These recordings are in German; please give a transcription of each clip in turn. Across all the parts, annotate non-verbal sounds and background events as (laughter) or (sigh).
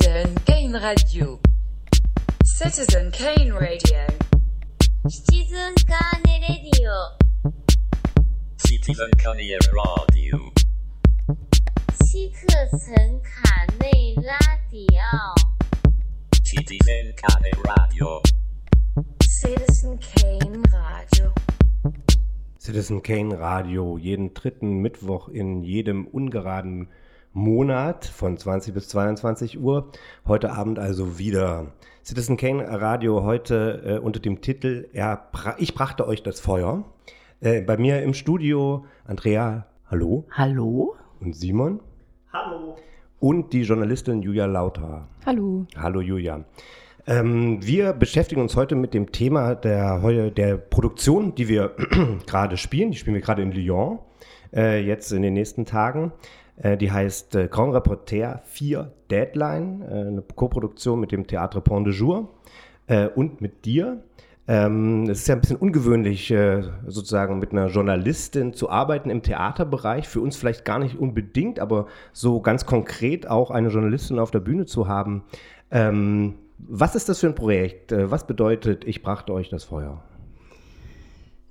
Citizen Kane Radio. Citizen Kane Radio. Citizen Kane Radio. Citizen Kane Radio. Citizen Kane Radio. Citizen Kane Radio. Citizen Kane Radio. Citizen Kane Radio, jeden dritten Mittwoch in jedem ungeraden Monat von 20 bis 22 Uhr. Heute Abend also wieder. Citizen Kane Radio heute äh, unter dem Titel er, Ich brachte euch das Feuer. Äh, bei mir im Studio Andrea, hallo. Hallo? Und Simon. Hallo. Und die Journalistin Julia Lauter. Hallo. Hallo Julia. Ähm, wir beschäftigen uns heute mit dem Thema der, der Produktion, die wir (clears throat) gerade spielen. Die spielen wir gerade in Lyon, äh, jetzt in den nächsten Tagen. Äh, die heißt äh, Grand Reporter 4 Deadline, äh, eine Koproduktion mit dem Théâtre Pont de Jour äh, und mit dir. Ähm, es ist ja ein bisschen ungewöhnlich, sozusagen mit einer Journalistin zu arbeiten im Theaterbereich. Für uns vielleicht gar nicht unbedingt, aber so ganz konkret auch eine Journalistin auf der Bühne zu haben. Ähm, was ist das für ein Projekt? Was bedeutet, ich brachte euch das Feuer?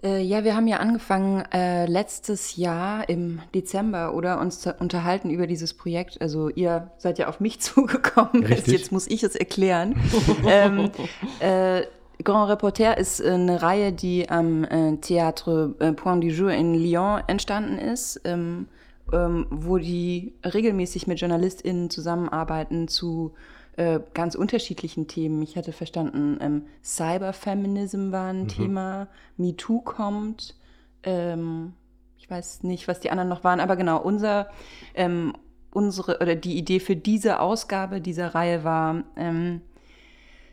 Äh, ja, wir haben ja angefangen äh, letztes Jahr im Dezember oder uns zu unterhalten über dieses Projekt. Also ihr seid ja auf mich (laughs) zugekommen. Richtig. Jetzt muss ich es erklären. (laughs) ähm, äh, Grand Reporter ist eine Reihe, die am äh, Théâtre äh, Point du Jour in Lyon entstanden ist, ähm, ähm, wo die regelmäßig mit JournalistInnen zusammenarbeiten zu äh, ganz unterschiedlichen Themen. Ich hatte verstanden, ähm, Cyberfeminism war ein Thema, MeToo kommt. Ähm, ich weiß nicht, was die anderen noch waren, aber genau, unser, ähm, unsere oder die Idee für diese Ausgabe dieser Reihe war, ähm,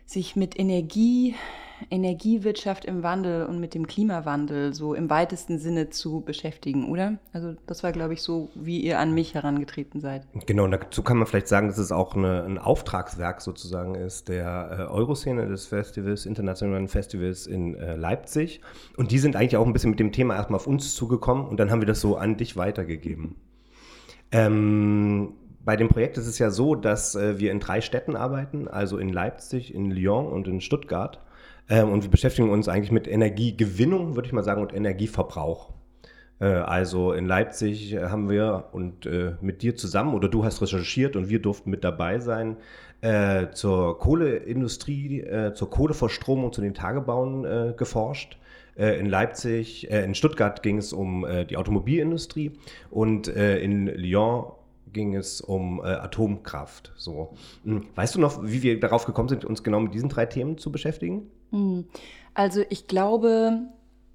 sich mit Energie, Energiewirtschaft im Wandel und mit dem Klimawandel so im weitesten Sinne zu beschäftigen, oder? Also das war, glaube ich, so, wie ihr an mich herangetreten seid. Genau, und dazu kann man vielleicht sagen, dass es auch eine, ein Auftragswerk sozusagen ist der äh, Euroszene des Festivals, internationalen Festivals in äh, Leipzig. Und die sind eigentlich auch ein bisschen mit dem Thema erstmal auf uns zugekommen und dann haben wir das so an dich weitergegeben. Ähm, bei dem Projekt ist es ja so, dass äh, wir in drei Städten arbeiten, also in Leipzig, in Lyon und in Stuttgart. Ähm, und wir beschäftigen uns eigentlich mit Energiegewinnung, würde ich mal sagen, und Energieverbrauch. Äh, also in Leipzig äh, haben wir und äh, mit dir zusammen, oder du hast recherchiert und wir durften mit dabei sein, zur Kohleindustrie, zur Kohleverstromung, zu den Tagebauen geforscht. In Leipzig, in Stuttgart ging es um die Automobilindustrie und in Lyon ging es um Atomkraft. So. Hm. Weißt du noch, wie wir darauf gekommen sind, uns genau mit diesen drei Themen zu beschäftigen? Hm. Also ich glaube,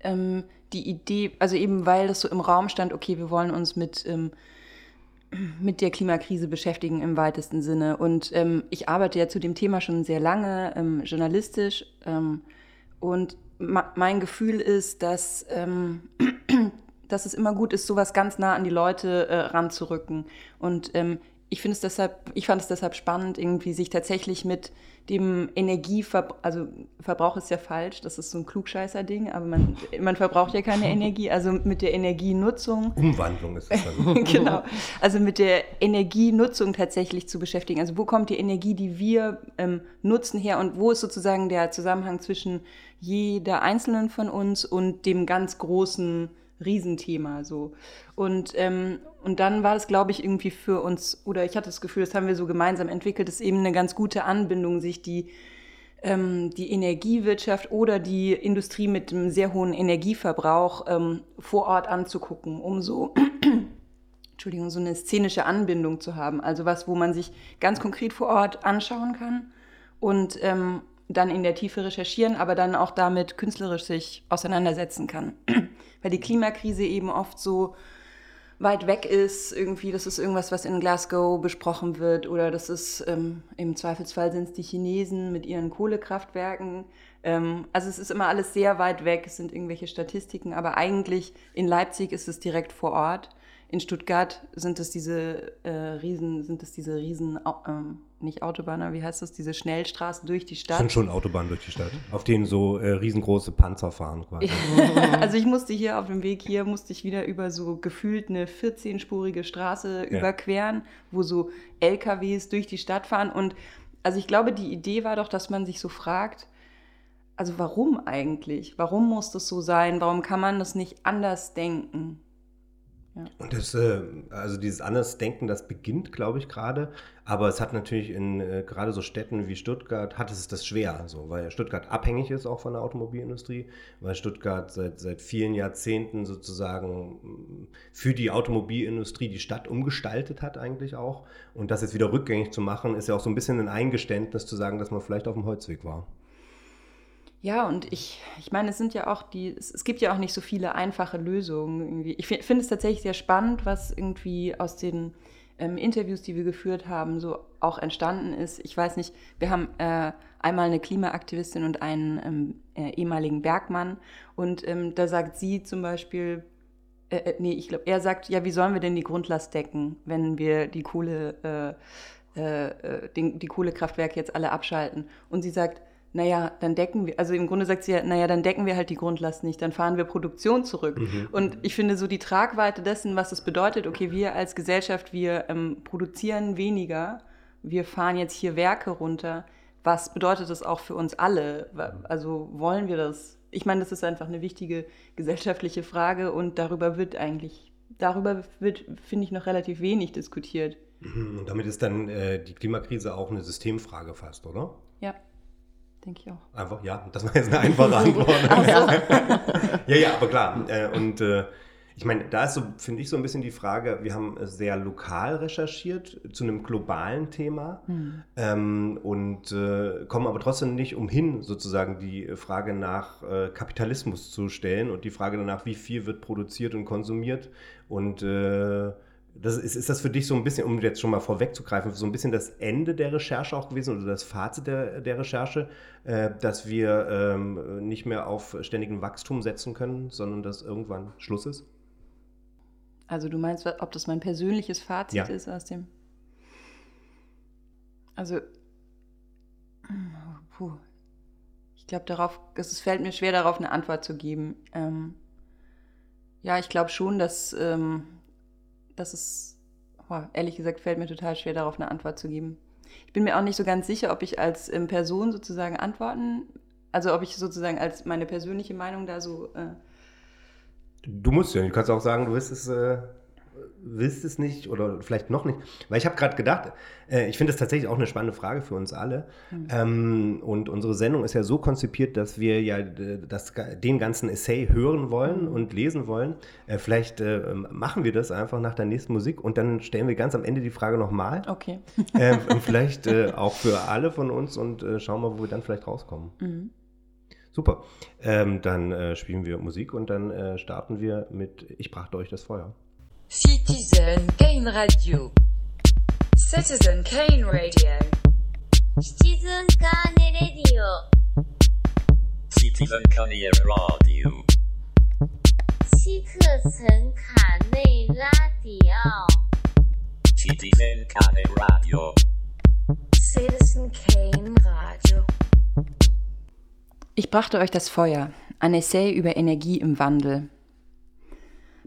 ähm, die Idee, also eben weil das so im Raum stand, okay, wir wollen uns mit, ähm, mit der Klimakrise beschäftigen im weitesten Sinne. Und ähm, ich arbeite ja zu dem Thema schon sehr lange, ähm, journalistisch. Ähm, und mein Gefühl ist, dass, ähm, (clears throat) dass es immer gut ist, sowas ganz nah an die Leute äh, ranzurücken. Und ich es deshalb, ich fand es deshalb spannend, irgendwie sich tatsächlich mit dem Energieverbrauch, also Verbrauch ist ja falsch, das ist so ein Klugscheißer-Ding, aber man, man verbraucht ja keine (laughs) Energie, also mit der Energienutzung (laughs) Umwandlung ist es dann. (laughs) genau. Also mit der Energienutzung tatsächlich zu beschäftigen. Also wo kommt die Energie, die wir ähm, nutzen, her und wo ist sozusagen der Zusammenhang zwischen jeder einzelnen von uns und dem ganz großen Riesenthema so. Und, ähm, und dann war das, glaube ich, irgendwie für uns, oder ich hatte das Gefühl, das haben wir so gemeinsam entwickelt, ist eben eine ganz gute Anbindung, sich die ähm, die Energiewirtschaft oder die Industrie mit einem sehr hohen Energieverbrauch ähm, vor Ort anzugucken, um so, (clears throat) Entschuldigung, so eine szenische Anbindung zu haben. Also was, wo man sich ganz konkret vor Ort anschauen kann und ähm, dann in der Tiefe recherchieren, aber dann auch damit künstlerisch sich auseinandersetzen kann. (clears throat) Weil die Klimakrise eben oft so weit weg ist, irgendwie, das ist irgendwas, was in Glasgow besprochen wird oder das ist ähm, im Zweifelsfall sind es die Chinesen mit ihren Kohlekraftwerken. Ähm, also es ist immer alles sehr weit weg, es sind irgendwelche Statistiken, aber eigentlich in Leipzig ist es direkt vor Ort in Stuttgart sind es diese äh, Riesen, sind es diese Riesen, ähm, nicht Autobahner, wie heißt das, diese Schnellstraßen durch die Das Stadt. sind schon Autobahnen durch die Stadt, auf denen so äh, riesengroße Panzer fahren quasi. (laughs) Also ich musste hier auf dem Weg hier, musste ich wieder über so gefühlt eine 14-spurige Straße Ja. überqueren, wo so LKWs durch die Stadt fahren. Und also ich glaube, die Idee war doch, dass man sich so fragt, also warum eigentlich? Warum muss das so sein? Warum kann man das nicht anders denken? Und das, äh, also dieses Andersdenken, das beginnt, glaube ich, gerade. Aber es hat natürlich in äh, gerade so Städten wie Stuttgart, hat es das schwer, so, weil Stuttgart abhängig ist auch von der Automobilindustrie, weil Stuttgart seit, seit vielen Jahrzehnten sozusagen mh, für die Automobilindustrie die Stadt umgestaltet hat eigentlich auch. Und das jetzt wieder rückgängig zu machen, ist ja auch so ein bisschen ein Eingeständnis zu sagen, dass man vielleicht auf dem Holzweg war. Ja, und ich, ich meine, es sind ja auch die, es, es gibt ja auch nicht so viele einfache Lösungen irgendwie. Ich fi- finde es tatsächlich sehr spannend, was irgendwie aus den ähm, Interviews, die wir geführt haben, so auch entstanden ist. Ich weiß nicht, wir haben äh, einmal eine Klimaaktivistin und einen ähm, äh, ehemaligen Bergmann und ähm, da sagt sie zum Beispiel, äh, äh, nee, ich glaube, er sagt, ja, wie sollen wir denn die Grundlast decken, wenn wir die Kohle, äh, äh, den, die Kohlekraftwerke jetzt alle abschalten? Und sie sagt, naja, dann decken wir, also im Grunde sagt sie ja, naja, dann decken wir halt die Grundlast nicht, dann fahren wir Produktion zurück. Und ich finde so die Tragweite dessen, was es bedeutet, okay, wir als Gesellschaft, wir ähm, produzieren weniger, wir fahren jetzt hier Werke runter. Was bedeutet das auch für uns alle? Also wollen wir das? Ich meine, das ist einfach eine wichtige gesellschaftliche Frage und darüber wird eigentlich, darüber wird, finde ich, noch relativ wenig diskutiert. Mhm, Und damit ist dann äh, die Klimakrise auch eine Systemfrage fast, oder? Ja, denke ich auch. Einfach, ja, das war jetzt eine einfache (laughs) Antwort. ja, ja, aber klar. Äh, und äh, ich meine, da ist so, finde ich, so ein bisschen die Frage, wir haben sehr lokal recherchiert zu einem globalen Thema ähm, und äh, kommen aber trotzdem nicht umhin, sozusagen die Frage nach äh, Kapitalismus zu stellen und die Frage danach, wie viel wird produziert und konsumiert und äh, das ist, ist das für dich so ein bisschen, um jetzt schon mal vorwegzugreifen, so ein bisschen das Ende der Recherche auch gewesen oder das Fazit der, der Recherche, äh, dass wir ähm, nicht mehr auf ständigen Wachstum setzen können, sondern dass irgendwann Schluss ist? Also du meinst, ob das mein persönliches Fazit Ja. ist aus dem. Also, puh. ich glaube darauf, es fällt mir schwer darauf eine Antwort zu geben. Ähm, ja, ich glaube schon, dass, ähm, dass es, boah, ehrlich gesagt, fällt mir total schwer darauf eine Antwort zu geben. Ich bin mir auch nicht so ganz sicher, ob ich als ähm, Person sozusagen antworten, also ob ich sozusagen als meine persönliche Meinung da so äh, Du musst ja, du kannst auch sagen, du willst es, äh, willst es nicht oder vielleicht noch nicht. Weil ich habe gerade gedacht, äh, ich finde das tatsächlich auch eine spannende Frage für uns alle. Ähm, und unsere Sendung ist ja so konzipiert, dass wir ja äh, das, den ganzen Essay hören wollen und lesen wollen. Äh, vielleicht äh, machen wir das einfach nach der nächsten Musik und dann stellen wir ganz am Ende die Frage nochmal. okay. ähm, (laughs) und vielleicht äh, auch für alle von uns und äh, schauen mal, wo wir dann vielleicht rauskommen. Mhm. Super. Ähm, dann äh, spielen wir Musik und dann äh, starten wir mit Ich brachte euch das Feuer. Citizen Kane Radio. Citizen Kane Radio. Citizen Kane Radio. Citizen Kane Radio. Citizen Kane Radio. Citizen Kane Radio. Citizen Kane Radio. Ich brachte euch das Feuer, ein Essay über Energie im Wandel.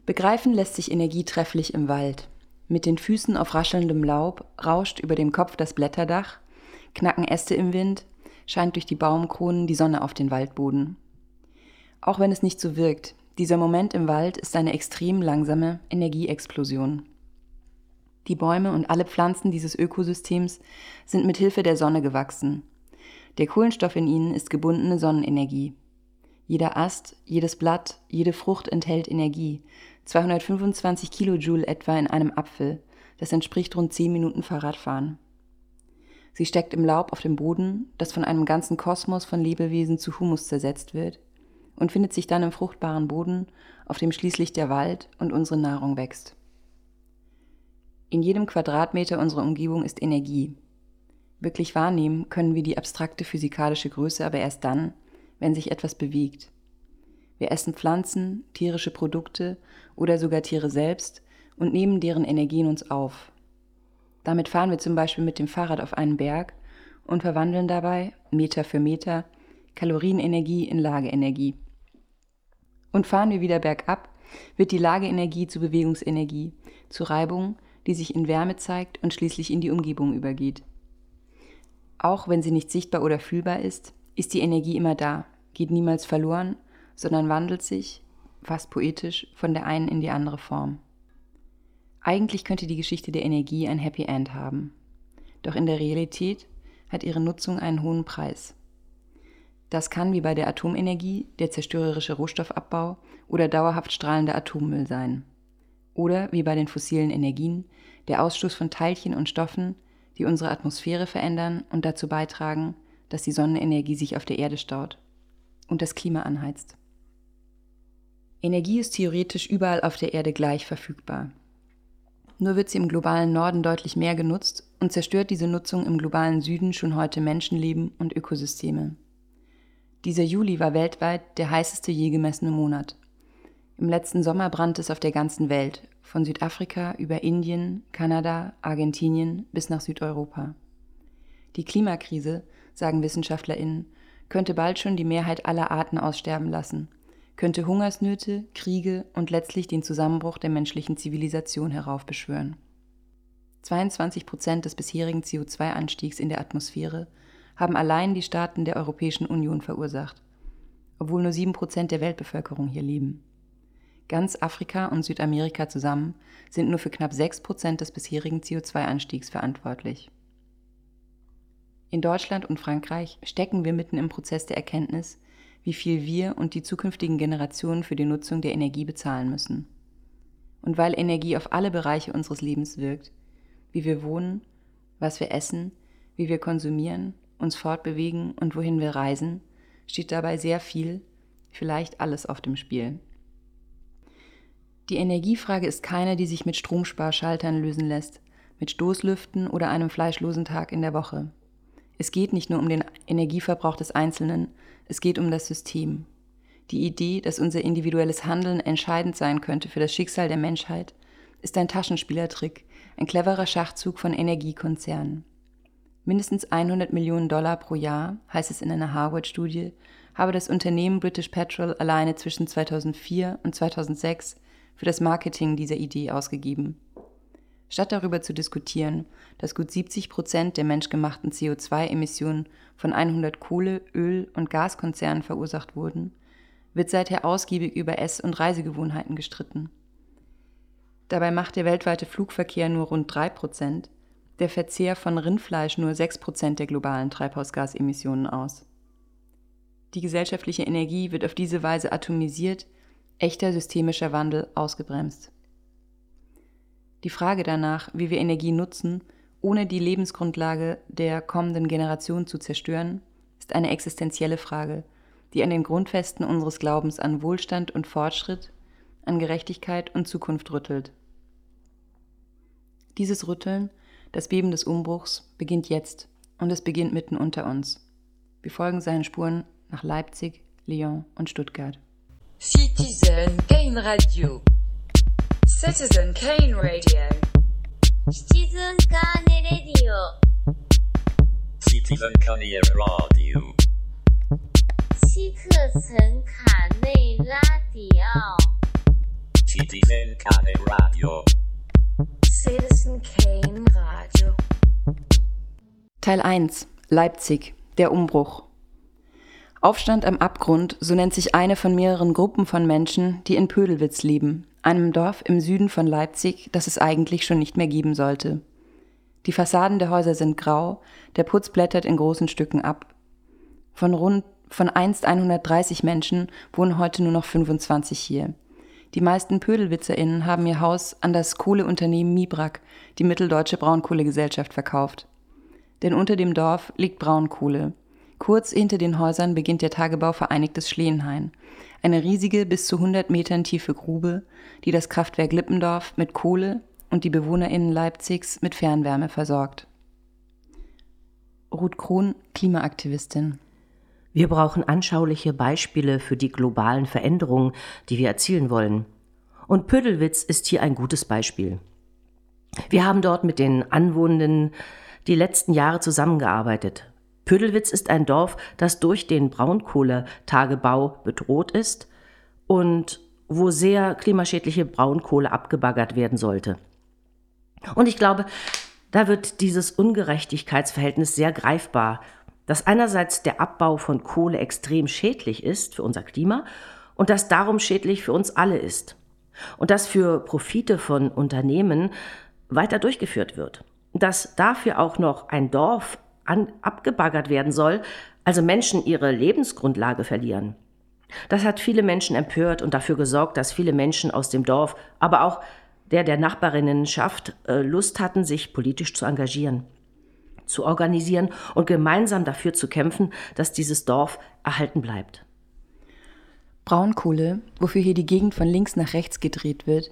Begreifen lässt sich Energie trefflich im Wald. Mit den Füßen auf raschelndem Laub rauscht über dem Kopf das Blätterdach, knacken Äste im Wind, scheint durch die Baumkronen die Sonne auf den Waldboden. Auch wenn es nicht so wirkt, dieser Moment im Wald ist eine extrem langsame Energieexplosion. Die Bäume und alle Pflanzen dieses Ökosystems sind mit Hilfe der Sonne gewachsen. Der Kohlenstoff in ihnen ist gebundene Sonnenenergie. Jeder Ast, jedes Blatt, jede Frucht enthält Energie. 225 Kilojoule etwa in einem Apfel. Das entspricht rund 10 Minuten Fahrradfahren. Sie steckt im Laub auf dem Boden, das von einem ganzen Kosmos von Lebewesen zu Humus zersetzt wird, und findet sich dann im fruchtbaren Boden, auf dem schließlich der Wald und unsere Nahrung wächst. In jedem Quadratmeter unserer Umgebung ist Energie, Wirklich wahrnehmen können wir die abstrakte physikalische Größe aber erst dann, wenn sich etwas bewegt. Wir essen Pflanzen, tierische Produkte oder sogar Tiere selbst, und nehmen deren Energie in uns auf. Damit fahren wir zum Beispiel mit dem Fahrrad auf einen Berg und verwandeln dabei, Meter für Meter, Kalorienenergie in Lageenergie. Und fahren wir wieder bergab, wird die Lageenergie zu Bewegungsenergie, zu Reibung, die sich in Wärme zeigt und schließlich in die Umgebung übergeht. Auch wenn sie nicht sichtbar oder fühlbar ist, ist die Energie immer da, geht niemals verloren, sondern wandelt sich, fast poetisch, von der einen in die andere Form. Eigentlich könnte die Geschichte der Energie ein Happy End haben. Doch in der Realität hat ihre Nutzung einen hohen Preis. Das kann wie bei der Atomenergie der zerstörerische Rohstoffabbau oder dauerhaft strahlender Atommüll sein. Oder wie bei den fossilen Energien der Ausstoß von Teilchen und Stoffen, die unsere Atmosphäre verändern und dazu beitragen, dass die Sonnenenergie sich auf der Erde staut und das Klima anheizt. Energie ist theoretisch überall auf der Erde gleich verfügbar. Nur wird sie im globalen Norden deutlich mehr genutzt und zerstört diese Nutzung im globalen Süden schon heute Menschenleben und Ökosysteme. Dieser Juli war weltweit der heißeste je gemessene Monat. Im letzten Sommer brannte es auf der ganzen Welt, von Südafrika über Indien, Kanada, Argentinien bis nach Südeuropa. Die Klimakrise, sagen Wissenschaftlerinnen, könnte bald schon die Mehrheit aller Arten aussterben lassen – könnte Hungersnöte, Kriege und letztlich den Zusammenbruch der menschlichen Zivilisation heraufbeschwören. 22 Prozent des bisherigen CO2-Anstiegs in der Atmosphäre haben allein die Staaten der Europäischen Union verursacht, obwohl nur 7 Prozent der Weltbevölkerung hier leben. Ganz Afrika und Südamerika zusammen sind nur für knapp 6 Prozent des bisherigen CO2-Anstiegs verantwortlich. In Deutschland und Frankreich stecken wir mitten im Prozess der Erkenntnis, wie viel wir und die zukünftigen Generationen für die Nutzung der Energie bezahlen müssen. Und weil Energie auf alle Bereiche unseres Lebens wirkt, wie wir wohnen, was wir essen, wie wir konsumieren, uns fortbewegen und wohin wir reisen, steht dabei sehr viel, vielleicht alles auf dem Spiel. Die Energiefrage ist keine, die sich mit Stromsparschaltern lösen lässt, mit Stoßlüften oder einem fleischlosen Tag in der Woche. Es geht nicht nur um den Energieverbrauch des Einzelnen, es geht um das System. Die Idee, dass unser individuelles Handeln entscheidend sein könnte für das Schicksal der Menschheit, ist ein Taschenspielertrick, ein cleverer Schachzug von Energiekonzernen. Mindestens 100 Millionen Dollar pro Jahr, heißt es in einer Harvard-Studie, habe das Unternehmen British Petrol alleine zwischen 2004 und 2006 für das Marketing dieser Idee ausgegeben. Statt darüber zu diskutieren, dass gut 70 Prozent der menschgemachten CO2-Emissionen von 100 Kohle-, Öl- und Gaskonzernen verursacht wurden, wird seither ausgiebig über Ess- und Reisegewohnheiten gestritten. Dabei macht der weltweite Flugverkehr nur rund 3 Prozent, der Verzehr von Rindfleisch nur 6 Prozent der globalen Treibhausgasemissionen aus. Die gesellschaftliche Energie wird auf diese Weise atomisiert, echter systemischer Wandel ausgebremst. Die Frage danach, wie wir Energie nutzen, ohne die Lebensgrundlage der kommenden Generation zu zerstören, ist eine existenzielle Frage, die an den Grundfesten unseres Glaubens an Wohlstand und Fortschritt, an Gerechtigkeit und Zukunft rüttelt. Dieses Rütteln, das Beben des Umbruchs, beginnt jetzt und es beginnt mitten unter uns. Wir folgen seinen Spuren nach Leipzig, Lyon und Stuttgart. Citizen Gain Radio. Citizen Kane Radio. Citizen Kane Radio. Citizen Kane Radio. Citizen Kane Radio. Citizen Kane Radio. Citizen Kane Radio. Teil 1. Leipzig. Der Umbruch. Aufstand am Abgrund, so nennt sich eine von mehreren Gruppen von Menschen, die in Pödelwitz leben einem Dorf im Süden von Leipzig, das es eigentlich schon nicht mehr geben sollte. Die Fassaden der Häuser sind grau, der Putz blättert in großen Stücken ab. Von rund von einst 130 Menschen wohnen heute nur noch 25 hier. Die meisten PödelwitzerInnen haben ihr Haus an das Kohleunternehmen Mibrak, die Mitteldeutsche Braunkohlegesellschaft, verkauft. Denn unter dem Dorf liegt Braunkohle. Kurz hinter den Häusern beginnt der Tagebau Vereinigtes Schleenhain, eine riesige, bis zu 100 Metern tiefe Grube, die das Kraftwerk Lippendorf mit Kohle und die BewohnerInnen Leipzigs mit Fernwärme versorgt. Ruth Krohn, Klimaaktivistin. Wir brauchen anschauliche Beispiele für die globalen Veränderungen, die wir erzielen wollen. Und Pödelwitz ist hier ein gutes Beispiel. Wir haben dort mit den Anwohnenden die letzten Jahre zusammengearbeitet. Pödelwitz ist ein Dorf, das durch den Braunkohletagebau bedroht ist und wo sehr klimaschädliche Braunkohle abgebaggert werden sollte. Und ich glaube, da wird dieses Ungerechtigkeitsverhältnis sehr greifbar, dass einerseits der Abbau von Kohle extrem schädlich ist für unser Klima und dass darum schädlich für uns alle ist. Und dass für Profite von Unternehmen weiter durchgeführt wird. Dass dafür auch noch ein Dorf an, abgebaggert werden soll, also Menschen ihre Lebensgrundlage verlieren. Das hat viele Menschen empört und dafür gesorgt, dass viele Menschen aus dem Dorf, aber auch der der Nachbarinnenschaft äh, Lust hatten, sich politisch zu engagieren, zu organisieren und gemeinsam dafür zu kämpfen, dass dieses Dorf erhalten bleibt. Braunkohle, wofür hier die Gegend von links nach rechts gedreht wird,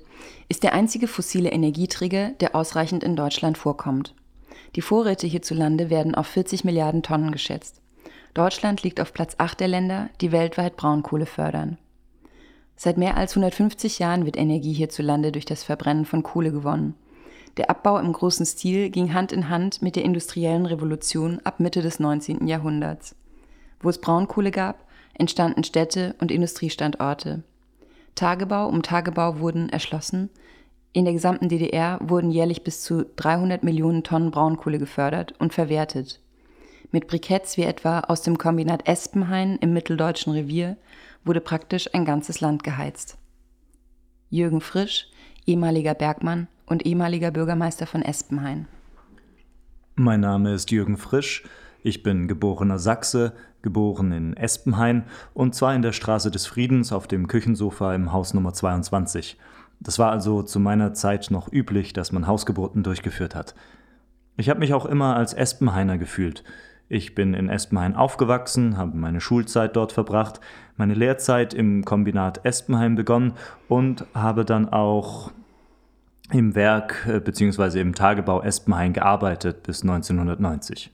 ist der einzige fossile Energieträger, der ausreichend in Deutschland vorkommt. Die Vorräte hierzulande werden auf 40 Milliarden Tonnen geschätzt. Deutschland liegt auf Platz 8 der Länder, die weltweit Braunkohle fördern. Seit mehr als 150 Jahren wird Energie hierzulande durch das Verbrennen von Kohle gewonnen. Der Abbau im großen Stil ging Hand in Hand mit der industriellen Revolution ab Mitte des 19. Jahrhunderts. Wo es Braunkohle gab, entstanden Städte und Industriestandorte. Tagebau um Tagebau wurden erschlossen. In der gesamten DDR wurden jährlich bis zu 300 Millionen Tonnen Braunkohle gefördert und verwertet. Mit Briketts wie etwa aus dem Kombinat Espenhain im Mitteldeutschen Revier wurde praktisch ein ganzes Land geheizt. Jürgen Frisch, ehemaliger Bergmann und ehemaliger Bürgermeister von Espenhain. Mein Name ist Jürgen Frisch. Ich bin geborener Sachse, geboren in Espenhain und zwar in der Straße des Friedens auf dem Küchensofa im Haus Nummer 22. Das war also zu meiner Zeit noch üblich, dass man Hausgeburten durchgeführt hat. Ich habe mich auch immer als Espenhainer gefühlt. Ich bin in Espenhain aufgewachsen, habe meine Schulzeit dort verbracht, meine Lehrzeit im Kombinat Espenheim begonnen und habe dann auch im Werk äh, bzw. im Tagebau Espenhain gearbeitet bis 1990.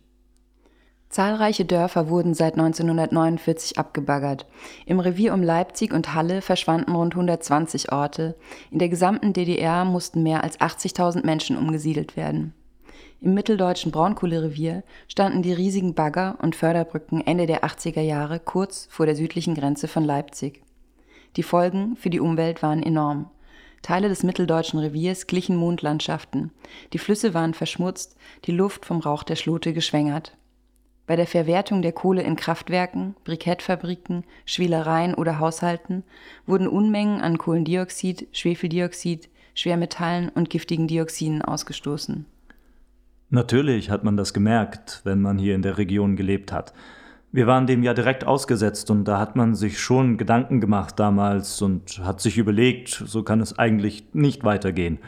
Zahlreiche Dörfer wurden seit 1949 abgebaggert. Im Revier um Leipzig und Halle verschwanden rund 120 Orte. In der gesamten DDR mussten mehr als 80.000 Menschen umgesiedelt werden. Im mitteldeutschen Braunkohlerevier standen die riesigen Bagger und Förderbrücken Ende der 80er Jahre kurz vor der südlichen Grenze von Leipzig. Die Folgen für die Umwelt waren enorm. Teile des mitteldeutschen Reviers glichen Mondlandschaften. Die Flüsse waren verschmutzt, die Luft vom Rauch der Schlote geschwängert. Bei der Verwertung der Kohle in Kraftwerken, Brikettfabriken, Schwielereien oder Haushalten wurden Unmengen an Kohlendioxid, Schwefeldioxid, Schwermetallen und giftigen Dioxinen ausgestoßen. Natürlich hat man das gemerkt, wenn man hier in der Region gelebt hat. Wir waren dem ja direkt ausgesetzt und da hat man sich schon Gedanken gemacht damals und hat sich überlegt, so kann es eigentlich nicht weitergehen.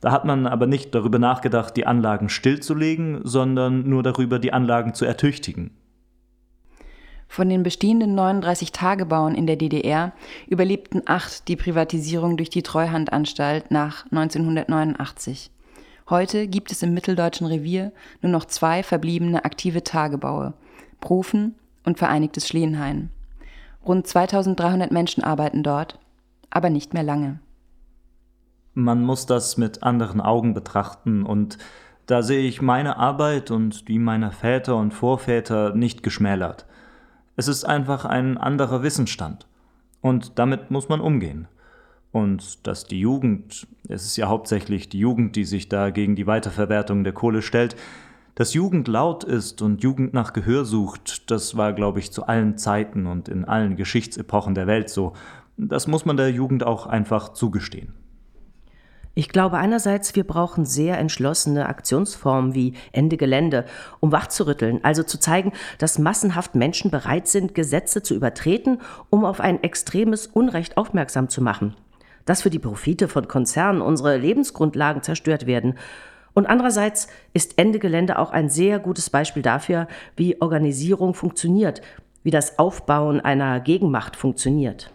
Da hat man aber nicht darüber nachgedacht, die Anlagen stillzulegen, sondern nur darüber, die Anlagen zu ertüchtigen. Von den bestehenden 39 Tagebauen in der DDR überlebten acht die Privatisierung durch die Treuhandanstalt nach 1989. Heute gibt es im mitteldeutschen Revier nur noch zwei verbliebene aktive Tagebaue, Profen und Vereinigtes Schleenhain. Rund 2300 Menschen arbeiten dort, aber nicht mehr lange. Man muss das mit anderen Augen betrachten und da sehe ich meine Arbeit und die meiner Väter und Vorväter nicht geschmälert. Es ist einfach ein anderer Wissensstand. Und damit muss man umgehen und dass die Jugend, es ist ja hauptsächlich die Jugend, die sich da gegen die Weiterverwertung der Kohle stellt, dass Jugend laut ist und Jugend nach Gehör sucht, das war, glaube ich, zu allen Zeiten und in allen Geschichtsepochen der Welt so. Das muss man der Jugend auch einfach zugestehen. Ich glaube einerseits, wir brauchen sehr entschlossene Aktionsformen wie Ende Gelände, um wachzurütteln, also zu zeigen, dass massenhaft Menschen bereit sind, Gesetze zu übertreten, um auf ein extremes Unrecht aufmerksam zu machen dass für die Profite von Konzernen unsere Lebensgrundlagen zerstört werden. Und andererseits ist Ende Gelände auch ein sehr gutes Beispiel dafür, wie Organisierung funktioniert, wie das Aufbauen einer Gegenmacht funktioniert.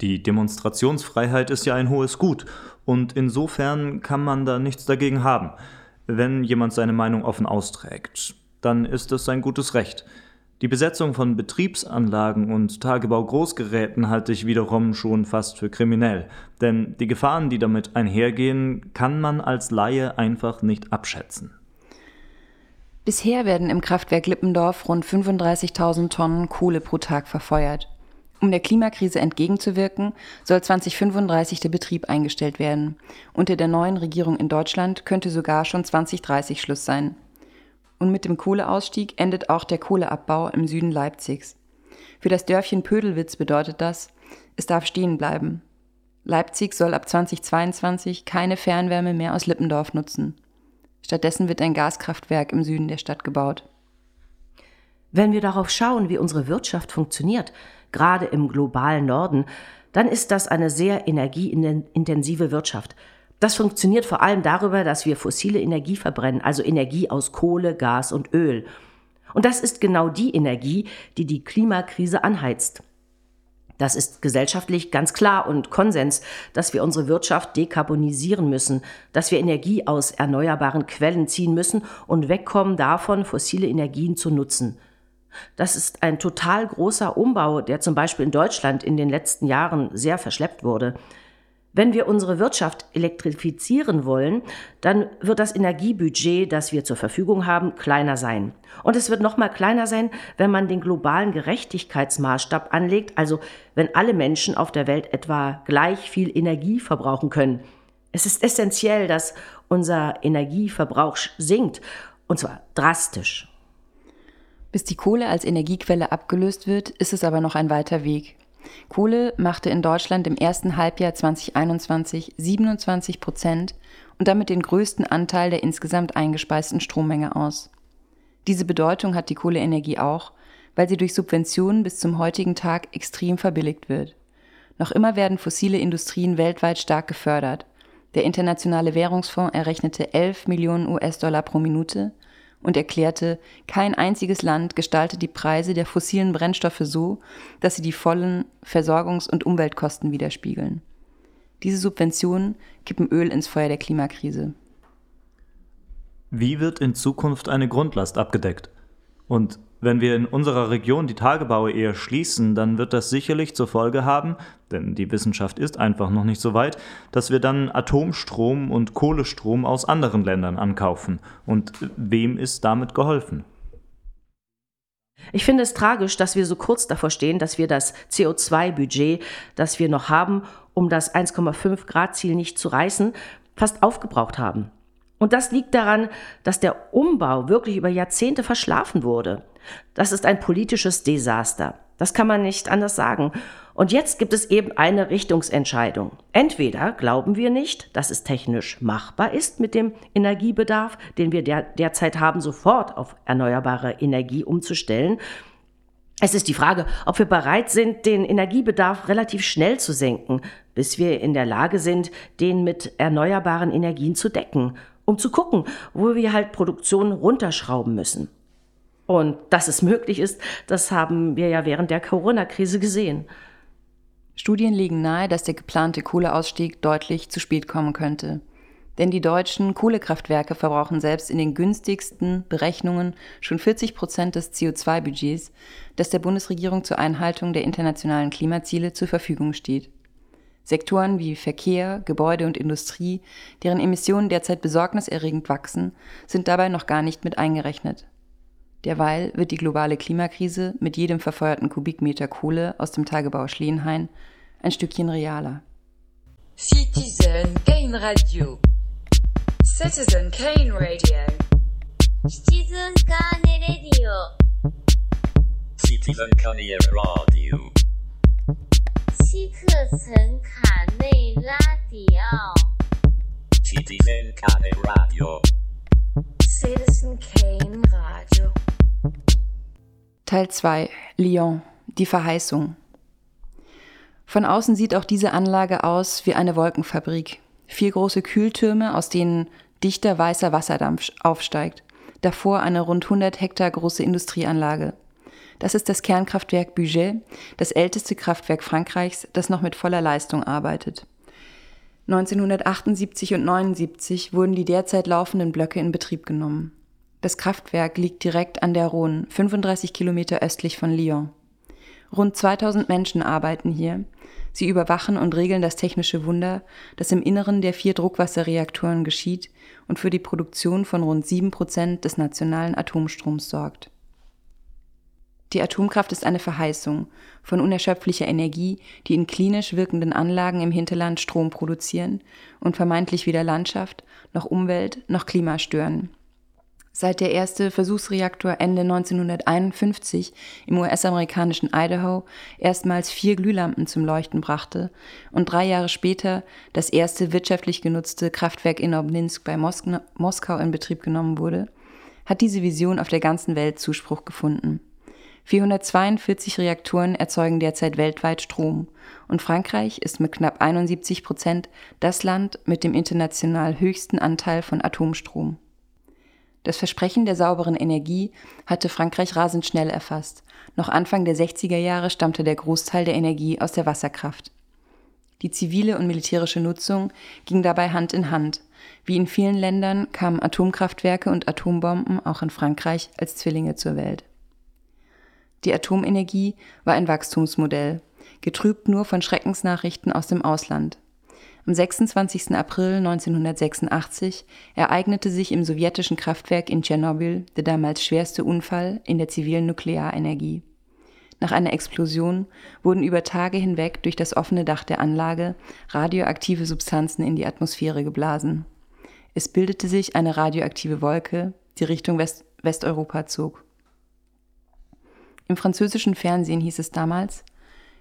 Die Demonstrationsfreiheit ist ja ein hohes Gut und insofern kann man da nichts dagegen haben. Wenn jemand seine Meinung offen austrägt, dann ist es sein gutes Recht. Die Besetzung von Betriebsanlagen und Tagebau-Großgeräten halte ich wiederum schon fast für kriminell, denn die Gefahren, die damit einhergehen, kann man als Laie einfach nicht abschätzen. Bisher werden im Kraftwerk Lippendorf rund 35.000 Tonnen Kohle pro Tag verfeuert. Um der Klimakrise entgegenzuwirken, soll 2035 der Betrieb eingestellt werden. Unter der neuen Regierung in Deutschland könnte sogar schon 2030 Schluss sein und mit dem Kohleausstieg endet auch der Kohleabbau im Süden Leipzigs. Für das Dörfchen Pödelwitz bedeutet das, es darf stehen bleiben. Leipzig soll ab 2022 keine Fernwärme mehr aus Lippendorf nutzen. Stattdessen wird ein Gaskraftwerk im Süden der Stadt gebaut. Wenn wir darauf schauen, wie unsere Wirtschaft funktioniert, gerade im globalen Norden, dann ist das eine sehr energieintensive Wirtschaft. Das funktioniert vor allem darüber, dass wir fossile Energie verbrennen, also Energie aus Kohle, Gas und Öl. Und das ist genau die Energie, die die Klimakrise anheizt. Das ist gesellschaftlich ganz klar und Konsens, dass wir unsere Wirtschaft dekarbonisieren müssen, dass wir Energie aus erneuerbaren Quellen ziehen müssen und wegkommen davon, fossile Energien zu nutzen. Das ist ein total großer Umbau, der zum Beispiel in Deutschland in den letzten Jahren sehr verschleppt wurde. Wenn wir unsere Wirtschaft elektrifizieren wollen, dann wird das Energiebudget, das wir zur Verfügung haben, kleiner sein. Und es wird noch mal kleiner sein, wenn man den globalen Gerechtigkeitsmaßstab anlegt, also wenn alle Menschen auf der Welt etwa gleich viel Energie verbrauchen können. Es ist essentiell, dass unser Energieverbrauch sinkt, und zwar drastisch. Bis die Kohle als Energiequelle abgelöst wird, ist es aber noch ein weiter Weg. Kohle machte in Deutschland im ersten Halbjahr 2021 27 Prozent und damit den größten Anteil der insgesamt eingespeisten Strommenge aus. Diese Bedeutung hat die Kohleenergie auch, weil sie durch Subventionen bis zum heutigen Tag extrem verbilligt wird. Noch immer werden fossile Industrien weltweit stark gefördert. Der Internationale Währungsfonds errechnete 11 Millionen US-Dollar pro Minute und erklärte, kein einziges Land gestalte die Preise der fossilen Brennstoffe so, dass sie die vollen Versorgungs- und Umweltkosten widerspiegeln. Diese Subventionen kippen Öl ins Feuer der Klimakrise. Wie wird in Zukunft eine Grundlast abgedeckt? Und wenn wir in unserer Region die Tagebaue eher schließen, dann wird das sicherlich zur Folge haben, denn die Wissenschaft ist einfach noch nicht so weit, dass wir dann Atomstrom und Kohlestrom aus anderen Ländern ankaufen. Und wem ist damit geholfen? Ich finde es tragisch, dass wir so kurz davor stehen, dass wir das CO2-Budget, das wir noch haben, um das 1,5 Grad-Ziel nicht zu reißen, fast aufgebraucht haben. Und das liegt daran, dass der Umbau wirklich über Jahrzehnte verschlafen wurde. Das ist ein politisches Desaster. Das kann man nicht anders sagen. Und jetzt gibt es eben eine Richtungsentscheidung. Entweder glauben wir nicht, dass es technisch machbar ist, mit dem Energiebedarf, den wir der, derzeit haben, sofort auf erneuerbare Energie umzustellen. Es ist die Frage, ob wir bereit sind, den Energiebedarf relativ schnell zu senken, bis wir in der Lage sind, den mit erneuerbaren Energien zu decken um zu gucken, wo wir halt Produktion runterschrauben müssen. Und dass es möglich ist, das haben wir ja während der Corona-Krise gesehen. Studien legen nahe, dass der geplante Kohleausstieg deutlich zu spät kommen könnte. Denn die deutschen Kohlekraftwerke verbrauchen selbst in den günstigsten Berechnungen schon 40 Prozent des CO2-Budgets, das der Bundesregierung zur Einhaltung der internationalen Klimaziele zur Verfügung steht. Sektoren wie Verkehr, Gebäude und Industrie, deren Emissionen derzeit besorgniserregend wachsen, sind dabei noch gar nicht mit eingerechnet. Derweil wird die globale Klimakrise mit jedem verfeuerten Kubikmeter Kohle aus dem Tagebau Schlehenhain ein Stückchen realer. Citizen Gain Radio. Citizen Gain Radio. Citizen Kane Radio. Citizen Kane Radio. Citizen Kane Radio. Citizen Kane Radio. Teil 2 Lyon, die Verheißung. Von außen sieht auch diese Anlage aus wie eine Wolkenfabrik. Vier große Kühltürme, aus denen dichter weißer Wasserdampf aufsteigt. Davor eine rund 100 Hektar große Industrieanlage. Das ist das Kernkraftwerk Bugey, das älteste Kraftwerk Frankreichs, das noch mit voller Leistung arbeitet. 1978 und 79 wurden die derzeit laufenden Blöcke in Betrieb genommen. Das Kraftwerk liegt direkt an der Rhone, 35 Kilometer östlich von Lyon. Rund 2000 Menschen arbeiten hier. Sie überwachen und regeln das technische Wunder, das im Inneren der vier Druckwasserreaktoren geschieht und für die Produktion von rund sieben Prozent des nationalen Atomstroms sorgt. Die Atomkraft ist eine Verheißung von unerschöpflicher Energie, die in klinisch wirkenden Anlagen im Hinterland Strom produzieren und vermeintlich weder Landschaft noch Umwelt noch Klima stören. Seit der erste Versuchsreaktor Ende 1951 im US-amerikanischen Idaho erstmals vier Glühlampen zum Leuchten brachte und drei Jahre später das erste wirtschaftlich genutzte Kraftwerk in Obninsk bei Mos Moskau in Betrieb genommen wurde, hat diese Vision auf der ganzen Welt Zuspruch gefunden. 442 Reaktoren erzeugen derzeit weltweit Strom und Frankreich ist mit knapp 71 Prozent das Land mit dem international höchsten Anteil von Atomstrom. Das Versprechen der sauberen Energie hatte Frankreich rasend schnell erfasst. Noch Anfang der 60er Jahre stammte der Großteil der Energie aus der Wasserkraft. Die zivile und militärische Nutzung ging dabei Hand in Hand. Wie in vielen Ländern kamen Atomkraftwerke und Atombomben auch in Frankreich als Zwillinge zur Welt. Die Atomenergie war ein Wachstumsmodell, getrübt nur von Schreckensnachrichten aus dem Ausland. Am 26. April 1986 ereignete sich im sowjetischen Kraftwerk in Tschernobyl der damals schwerste Unfall in der zivilen Nuklearenergie. Nach einer Explosion wurden über Tage hinweg durch das offene Dach der Anlage radioaktive Substanzen in die Atmosphäre geblasen. Es bildete sich eine radioaktive Wolke, die Richtung West Westeuropa zog. Im französischen Fernsehen hieß es damals,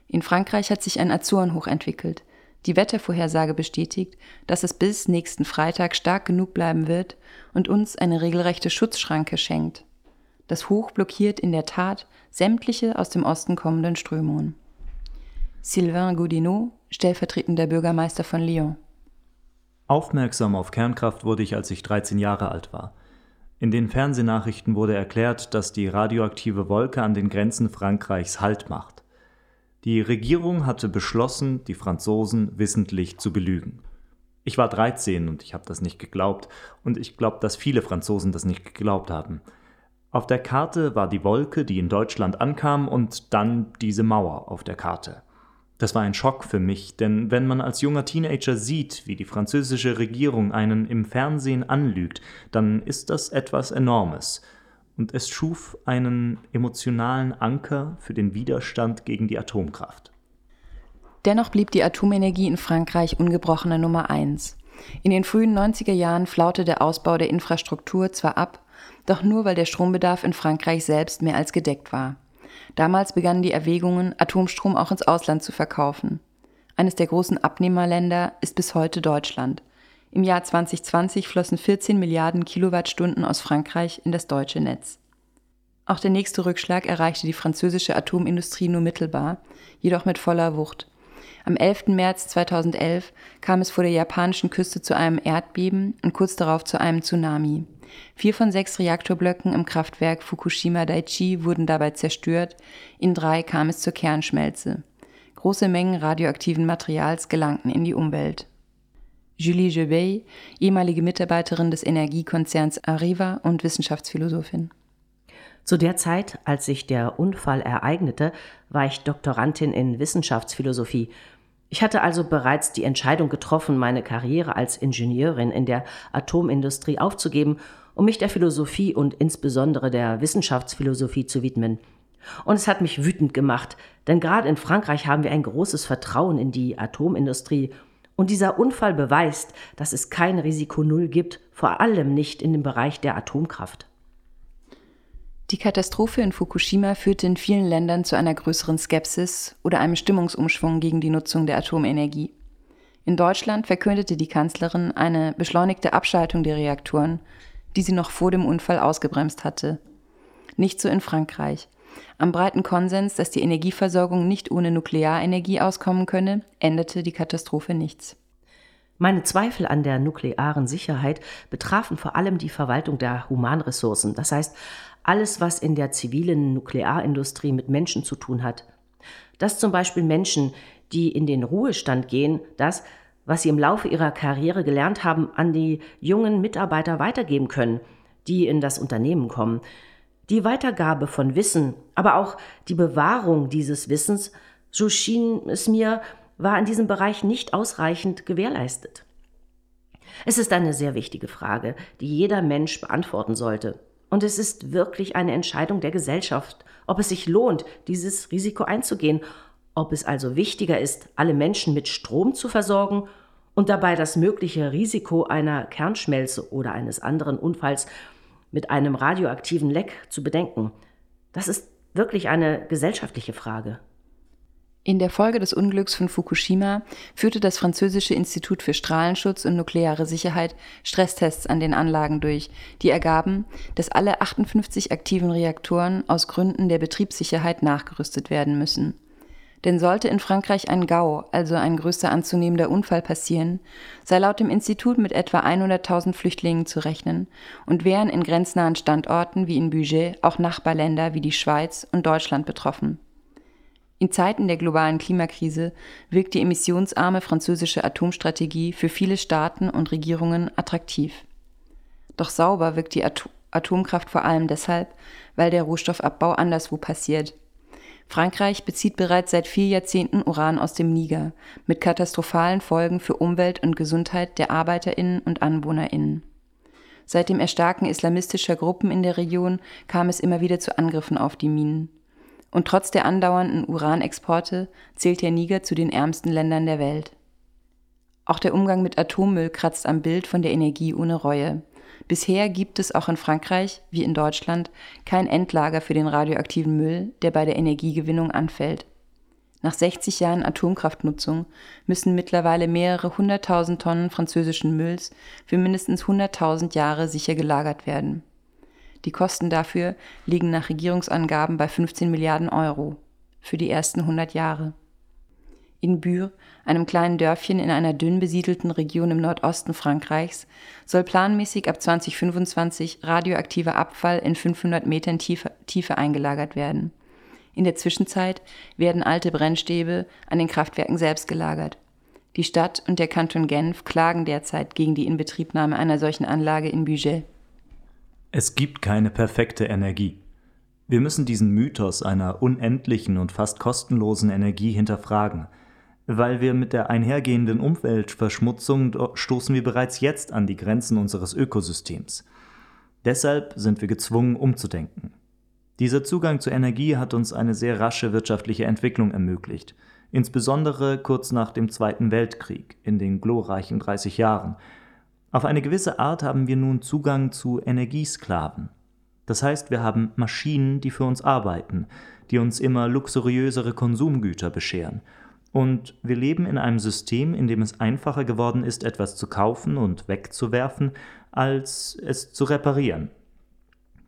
in Frankreich hat sich ein Azurenhoch entwickelt. Die Wettervorhersage bestätigt, dass es bis nächsten Freitag stark genug bleiben wird und uns eine regelrechte Schutzschranke schenkt. Das Hoch blockiert in der Tat sämtliche aus dem Osten kommenden Strömungen. Sylvain Goudineau, stellvertretender Bürgermeister von Lyon. Aufmerksam auf Kernkraft wurde ich, als ich 13 Jahre alt war. In den Fernsehnachrichten wurde erklärt, dass die radioaktive Wolke an den Grenzen Frankreichs Halt macht. Die Regierung hatte beschlossen, die Franzosen wissentlich zu belügen. Ich war 13 und ich habe das nicht geglaubt und ich glaube, dass viele Franzosen das nicht geglaubt haben. Auf der Karte war die Wolke, die in Deutschland ankam und dann diese Mauer auf der Karte. Das war ein Schock für mich, denn wenn man als junger Teenager sieht, wie die französische Regierung einen im Fernsehen anlügt, dann ist das etwas Enormes und es schuf einen emotionalen Anker für den Widerstand gegen die Atomkraft. Dennoch blieb die Atomenergie in Frankreich ungebrochene Nummer eins. In den frühen 90er Jahren flaute der Ausbau der Infrastruktur zwar ab, doch nur weil der Strombedarf in Frankreich selbst mehr als gedeckt war. Damals begannen die Erwägungen, Atomstrom auch ins Ausland zu verkaufen. Eines der großen Abnehmerländer ist bis heute Deutschland. Im Jahr 2020 flossen 14 Milliarden Kilowattstunden aus Frankreich in das deutsche Netz. Auch der nächste Rückschlag erreichte die französische Atomindustrie nur mittelbar, jedoch mit voller Wucht. Am 11. März 2011 kam es vor der japanischen Küste zu einem Erdbeben und kurz darauf zu einem Tsunami. Vier von sechs Reaktorblöcken im Kraftwerk Fukushima Daiichi wurden dabei zerstört, in drei kam es zur Kernschmelze. Große Mengen radioaktiven Materials gelangten in die Umwelt. Julie Jebey, ehemalige Mitarbeiterin des Energiekonzerns Arriva und Wissenschaftsphilosophin. Zu der Zeit, als sich der Unfall ereignete, war ich Doktorandin in Wissenschaftsphilosophie. Ich hatte also bereits die Entscheidung getroffen, meine Karriere als Ingenieurin in der Atomindustrie aufzugeben, um mich der Philosophie und insbesondere der Wissenschaftsphilosophie zu widmen. Und es hat mich wütend gemacht, denn gerade in Frankreich haben wir ein großes Vertrauen in die Atomindustrie und dieser Unfall beweist, dass es kein Risiko Null gibt, vor allem nicht in dem Bereich der Atomkraft. Die Katastrophe in Fukushima führte in vielen Ländern zu einer größeren Skepsis oder einem Stimmungsumschwung gegen die Nutzung der Atomenergie. In Deutschland verkündete die Kanzlerin eine beschleunigte Abschaltung der Reaktoren, die sie noch vor dem Unfall ausgebremst hatte. Nicht so in Frankreich. Am breiten Konsens, dass die Energieversorgung nicht ohne Nuklearenergie auskommen könne, änderte die Katastrophe nichts. Meine Zweifel an der nuklearen Sicherheit betrafen vor allem die Verwaltung der Humanressourcen, das heißt alles, was in der zivilen Nuklearindustrie mit Menschen zu tun hat. Dass zum Beispiel Menschen, die in den Ruhestand gehen, das, was sie im Laufe ihrer Karriere gelernt haben, an die jungen Mitarbeiter weitergeben können – die in das Unternehmen kommen. Die Weitergabe von Wissen, aber auch die Bewahrung dieses Wissens, so schien es mir, war in diesem Bereich nicht ausreichend gewährleistet. Es ist eine sehr wichtige Frage, die jeder Mensch beantworten sollte. Und es ist wirklich eine Entscheidung der Gesellschaft, ob es sich lohnt, dieses Risiko einzugehen, ob es also wichtiger ist, alle Menschen mit Strom zu versorgen und dabei das mögliche Risiko einer Kernschmelze oder eines anderen Unfalls mit einem radioaktiven Leck zu bedenken. Das ist wirklich eine gesellschaftliche Frage. In der Folge des Unglücks von Fukushima führte das französische Institut für Strahlenschutz und nukleare Sicherheit Stresstests an den Anlagen durch, die ergaben, dass alle 58 aktiven Reaktoren aus Gründen der Betriebssicherheit nachgerüstet werden müssen. Denn sollte in Frankreich ein GAU, also ein größer anzunehmender Unfall passieren, sei laut dem Institut mit etwa 100.000 Flüchtlingen zu rechnen und wären in grenznahen Standorten wie in Bugey auch Nachbarländer wie die Schweiz und Deutschland betroffen. In Zeiten der globalen Klimakrise wirkt die emissionsarme französische Atomstrategie für viele Staaten und Regierungen attraktiv. Doch sauber wirkt die At Atomkraft vor allem deshalb, weil der Rohstoffabbau anderswo passiert. Frankreich bezieht bereits seit vier Jahrzehnten Uran aus dem Niger, mit katastrophalen Folgen für Umwelt und Gesundheit der Arbeiterinnen und Anwohnerinnen. Seit dem Erstarken islamistischer Gruppen in der Region kam es immer wieder zu Angriffen auf die Minen. Und trotz der andauernden Uranexporte zählt der Niger zu den ärmsten Ländern der Welt. Auch der Umgang mit Atommüll kratzt am Bild von der Energie ohne Reue. Bisher gibt es auch in Frankreich, wie in Deutschland, kein Endlager für den radioaktiven Müll, der bei der Energiegewinnung anfällt. Nach 60 Jahren Atomkraftnutzung müssen mittlerweile mehrere hunderttausend Tonnen französischen Mülls für mindestens hunderttausend Jahre sicher gelagert werden. Die Kosten dafür liegen nach Regierungsangaben bei 15 Milliarden Euro für die ersten 100 Jahre. In Bure, einem kleinen Dörfchen in einer dünn besiedelten Region im Nordosten Frankreichs, soll planmäßig ab 2025 radioaktiver Abfall in 500 Metern Tiefe, Tiefe eingelagert werden. In der Zwischenzeit werden alte Brennstäbe an den Kraftwerken selbst gelagert. Die Stadt und der Kanton Genf klagen derzeit gegen die Inbetriebnahme einer solchen Anlage in Bugey. Es gibt keine perfekte Energie. Wir müssen diesen Mythos einer unendlichen und fast kostenlosen Energie hinterfragen. Weil wir mit der einhergehenden Umweltverschmutzung stoßen wir bereits jetzt an die Grenzen unseres Ökosystems. Deshalb sind wir gezwungen, umzudenken. Dieser Zugang zu Energie hat uns eine sehr rasche wirtschaftliche Entwicklung ermöglicht, insbesondere kurz nach dem Zweiten Weltkrieg, in den glorreichen 30 Jahren, auf eine gewisse Art haben wir nun Zugang zu Energiesklaven. Das heißt, wir haben Maschinen, die für uns arbeiten, die uns immer luxuriösere Konsumgüter bescheren. Und wir leben in einem System, in dem es einfacher geworden ist, etwas zu kaufen und wegzuwerfen, als es zu reparieren.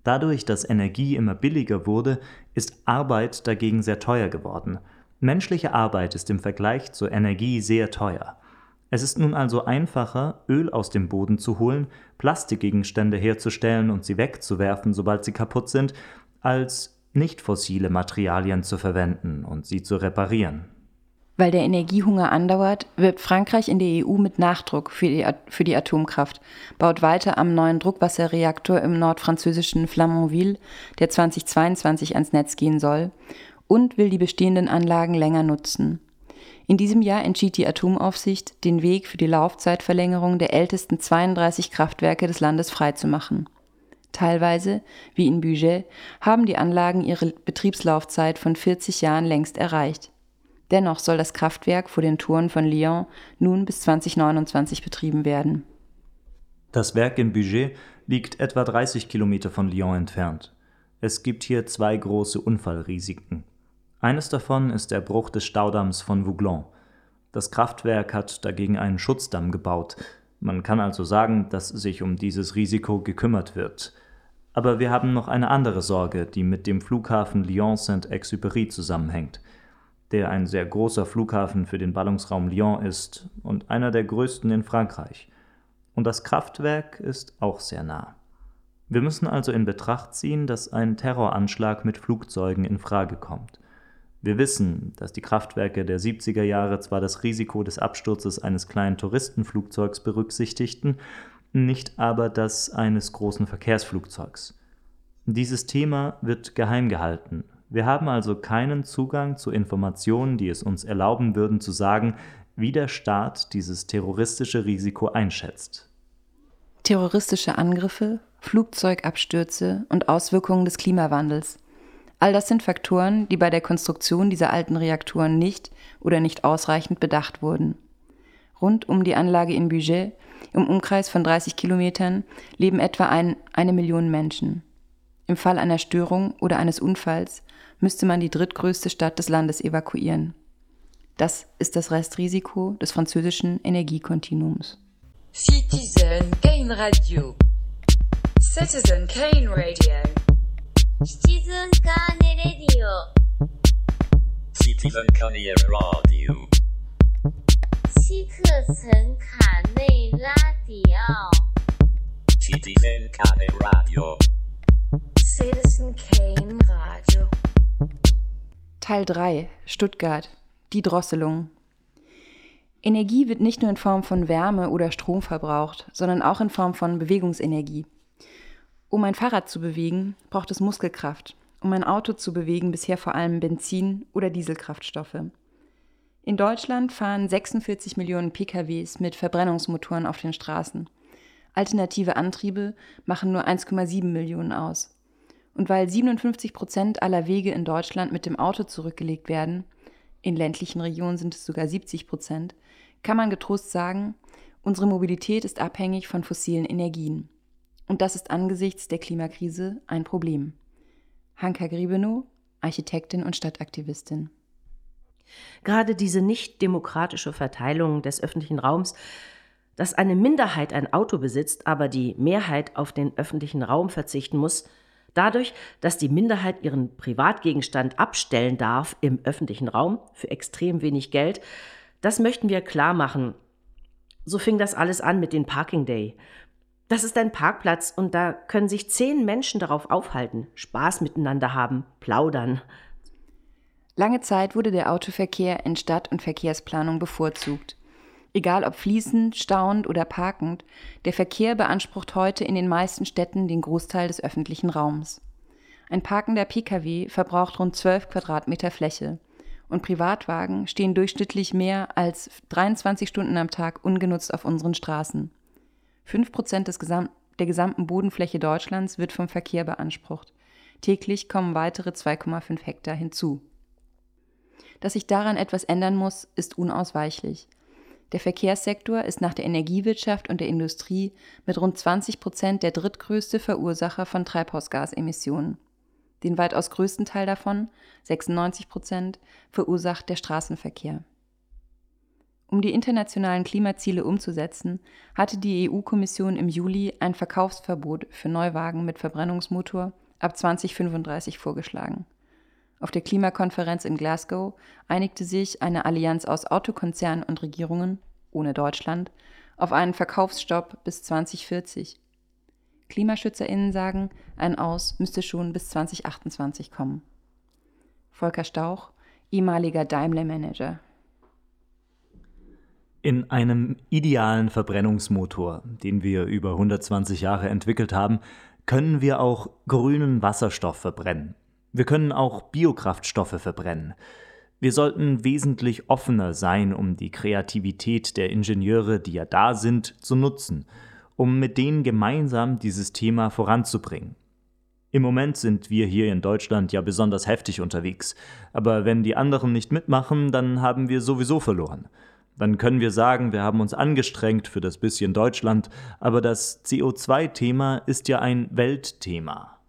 Dadurch, dass Energie immer billiger wurde, ist Arbeit dagegen sehr teuer geworden. Menschliche Arbeit ist im Vergleich zur Energie sehr teuer. Es ist nun also einfacher, Öl aus dem Boden zu holen, Plastikgegenstände herzustellen und sie wegzuwerfen, sobald sie kaputt sind, als nicht fossile Materialien zu verwenden und sie zu reparieren. Weil der Energiehunger andauert, wirbt Frankreich in der EU mit Nachdruck für die, für die Atomkraft, baut weiter am neuen Druckwasserreaktor im nordfranzösischen Flamanville, der 2022 ans Netz gehen soll, und will die bestehenden Anlagen länger nutzen. In diesem Jahr entschied die Atomaufsicht, den Weg für die Laufzeitverlängerung der ältesten 32 Kraftwerke des Landes freizumachen. Teilweise, wie in Bugey, haben die Anlagen ihre Betriebslaufzeit von 40 Jahren längst erreicht. Dennoch soll das Kraftwerk vor den Toren von Lyon nun bis 2029 betrieben werden. Das Werk in Bugey liegt etwa 30 Kilometer von Lyon entfernt. Es gibt hier zwei große Unfallrisiken. Eines davon ist der Bruch des Staudamms von Vouglans. Das Kraftwerk hat dagegen einen Schutzdamm gebaut. Man kann also sagen, dass sich um dieses Risiko gekümmert wird. Aber wir haben noch eine andere Sorge, die mit dem Flughafen Lyon-Saint-Exupéry zusammenhängt, der ein sehr großer Flughafen für den Ballungsraum Lyon ist und einer der größten in Frankreich. Und das Kraftwerk ist auch sehr nah. Wir müssen also in Betracht ziehen, dass ein Terroranschlag mit Flugzeugen in Frage kommt. Wir wissen, dass die Kraftwerke der 70er Jahre zwar das Risiko des Absturzes eines kleinen Touristenflugzeugs berücksichtigten, nicht aber das eines großen Verkehrsflugzeugs. Dieses Thema wird geheim gehalten. Wir haben also keinen Zugang zu Informationen, die es uns erlauben würden zu sagen, wie der Staat dieses terroristische Risiko einschätzt. Terroristische Angriffe, Flugzeugabstürze und Auswirkungen des Klimawandels. All das sind Faktoren, die bei der Konstruktion dieser alten Reaktoren nicht oder nicht ausreichend bedacht wurden. Rund um die Anlage in Bugey, im Umkreis von 30 Kilometern, leben etwa ein, eine Million Menschen. Im Fall einer Störung oder eines Unfalls müsste man die drittgrößte Stadt des Landes evakuieren. Das ist das Restrisiko des französischen Energiekontinuums. Citizen Kane Radio. Citizen Kane Radio. Citizen Kane Radio. Citizen Kane Radio. Citizen Gain Radio. Citizen Gain Radio. Citizen Kane Radio. Teil 3 Stuttgart Die Drosselung Energie wird nicht nur in Form von Wärme oder Strom verbraucht, sondern auch in Form von Bewegungsenergie. Um ein Fahrrad zu bewegen, braucht es Muskelkraft. Um ein Auto zu bewegen, bisher vor allem Benzin- oder Dieselkraftstoffe. In Deutschland fahren 46 Millionen PKWs mit Verbrennungsmotoren auf den Straßen. Alternative Antriebe machen nur 1,7 Millionen aus. Und weil 57 Prozent aller Wege in Deutschland mit dem Auto zurückgelegt werden, in ländlichen Regionen sind es sogar 70 Prozent, kann man getrost sagen, unsere Mobilität ist abhängig von fossilen Energien. Und das ist angesichts der Klimakrise ein Problem. Hanka Griebenow, Architektin und Stadtaktivistin. Gerade diese nicht demokratische Verteilung des öffentlichen Raums, dass eine Minderheit ein Auto besitzt, aber die Mehrheit auf den öffentlichen Raum verzichten muss, dadurch, dass die Minderheit ihren Privatgegenstand abstellen darf im öffentlichen Raum für extrem wenig Geld, das möchten wir klar machen. So fing das alles an mit dem Parking Day. Das ist ein Parkplatz und da können sich zehn Menschen darauf aufhalten, Spaß miteinander haben, plaudern. Lange Zeit wurde der Autoverkehr in Stadt- und Verkehrsplanung bevorzugt. Egal ob fließend, stauend oder parkend, der Verkehr beansprucht heute in den meisten Städten den Großteil des öffentlichen Raums. Ein parkender Pkw verbraucht rund 12 Quadratmeter Fläche und Privatwagen stehen durchschnittlich mehr als 23 Stunden am Tag ungenutzt auf unseren Straßen. 5 Prozent des Gesam der gesamten Bodenfläche Deutschlands wird vom Verkehr beansprucht. Täglich kommen weitere 2,5 Hektar hinzu. Dass sich daran etwas ändern muss, ist unausweichlich. Der Verkehrssektor ist nach der Energiewirtschaft und der Industrie mit rund 20 Prozent der drittgrößte Verursacher von Treibhausgasemissionen. Den weitaus größten Teil davon, 96 Prozent, verursacht der Straßenverkehr. Um die internationalen Klimaziele umzusetzen, hatte die EU-Kommission im Juli ein Verkaufsverbot für Neuwagen mit Verbrennungsmotor ab 2035 vorgeschlagen. Auf der Klimakonferenz in Glasgow einigte sich eine Allianz aus Autokonzernen und Regierungen, ohne Deutschland, auf einen Verkaufsstopp bis 2040. KlimaschützerInnen sagen, ein Aus müsste schon bis 2028 kommen. Volker Stauch, ehemaliger Daimler-Manager. In einem idealen Verbrennungsmotor, den wir über 120 Jahre entwickelt haben, können wir auch grünen Wasserstoff verbrennen. Wir können auch Biokraftstoffe verbrennen. Wir sollten wesentlich offener sein, um die Kreativität der Ingenieure, die ja da sind, zu nutzen, um mit denen gemeinsam dieses Thema voranzubringen. Im Moment sind wir hier in Deutschland ja besonders heftig unterwegs, aber wenn die anderen nicht mitmachen, dann haben wir sowieso verloren. Dann können wir sagen, wir haben uns angestrengt für das bisschen Deutschland, aber das CO2-Thema ist ja ein Weltthema.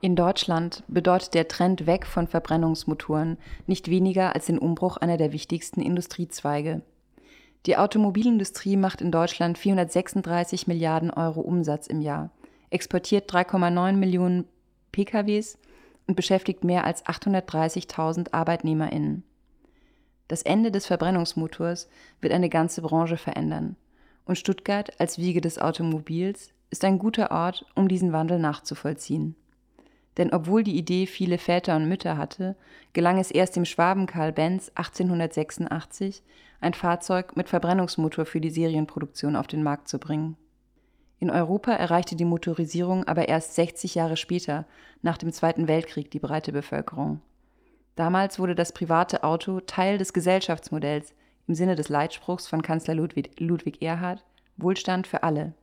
In Deutschland bedeutet der Trend weg von Verbrennungsmotoren nicht weniger als den Umbruch einer der wichtigsten Industriezweige. Die Automobilindustrie macht in Deutschland 436 Milliarden Euro Umsatz im Jahr, exportiert 3,9 Millionen PKWs und beschäftigt mehr als 830.000 ArbeitnehmerInnen. Das Ende des Verbrennungsmotors wird eine ganze Branche verändern. Und Stuttgart als Wiege des Automobils ist ein guter Ort, um diesen Wandel nachzuvollziehen. Denn obwohl die Idee viele Väter und Mütter hatte, gelang es erst dem Schwaben Karl Benz 1886, ein Fahrzeug mit Verbrennungsmotor für die Serienproduktion auf den Markt zu bringen. In Europa erreichte die Motorisierung aber erst 60 Jahre später, nach dem Zweiten Weltkrieg, die breite Bevölkerung. Damals wurde das private Auto Teil des Gesellschaftsmodells im Sinne des Leitspruchs von Kanzler Ludwig, Ludwig Erhard Wohlstand für alle.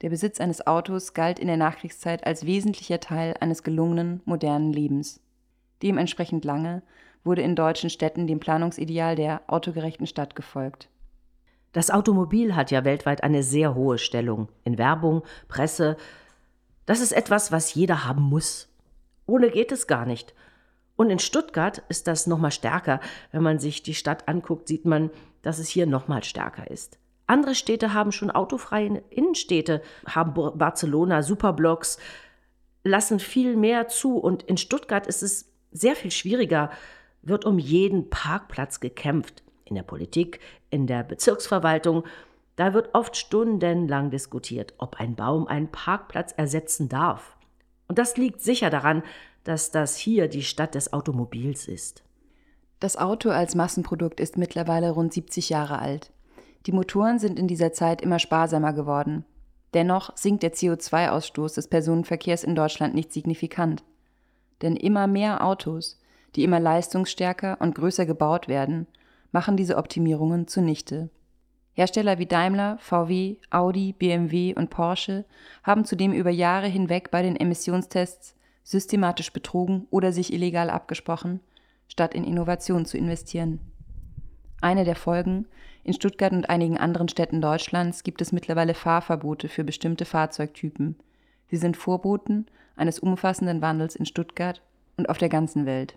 Der Besitz eines Autos galt in der Nachkriegszeit als wesentlicher Teil eines gelungenen, modernen Lebens. Dementsprechend lange wurde in deutschen Städten dem Planungsideal der autogerechten Stadt gefolgt. Das Automobil hat ja weltweit eine sehr hohe Stellung in Werbung, Presse. Das ist etwas, was jeder haben muss. Ohne geht es gar nicht. Und in Stuttgart ist das noch mal stärker. Wenn man sich die Stadt anguckt, sieht man, dass es hier noch mal stärker ist. Andere Städte haben schon autofreie Innenstädte, haben Barcelona Superblocks, lassen viel mehr zu. Und in Stuttgart ist es sehr viel schwieriger, wird um jeden Parkplatz gekämpft. In der Politik, in der Bezirksverwaltung, da wird oft stundenlang diskutiert, ob ein Baum einen Parkplatz ersetzen darf. Und das liegt sicher daran, dass das hier die Stadt des Automobils ist. Das Auto als Massenprodukt ist mittlerweile rund 70 Jahre alt. Die Motoren sind in dieser Zeit immer sparsamer geworden. Dennoch sinkt der CO2-Ausstoß des Personenverkehrs in Deutschland nicht signifikant. Denn immer mehr Autos, die immer leistungsstärker und größer gebaut werden, machen diese Optimierungen zunichte. Hersteller wie Daimler, VW, Audi, BMW und Porsche haben zudem über Jahre hinweg bei den Emissionstests systematisch betrogen oder sich illegal abgesprochen, statt in Innovation zu investieren. Eine der Folgen, in Stuttgart und einigen anderen Städten Deutschlands gibt es mittlerweile Fahrverbote für bestimmte Fahrzeugtypen. Sie sind Vorboten eines umfassenden Wandels in Stuttgart und auf der ganzen Welt.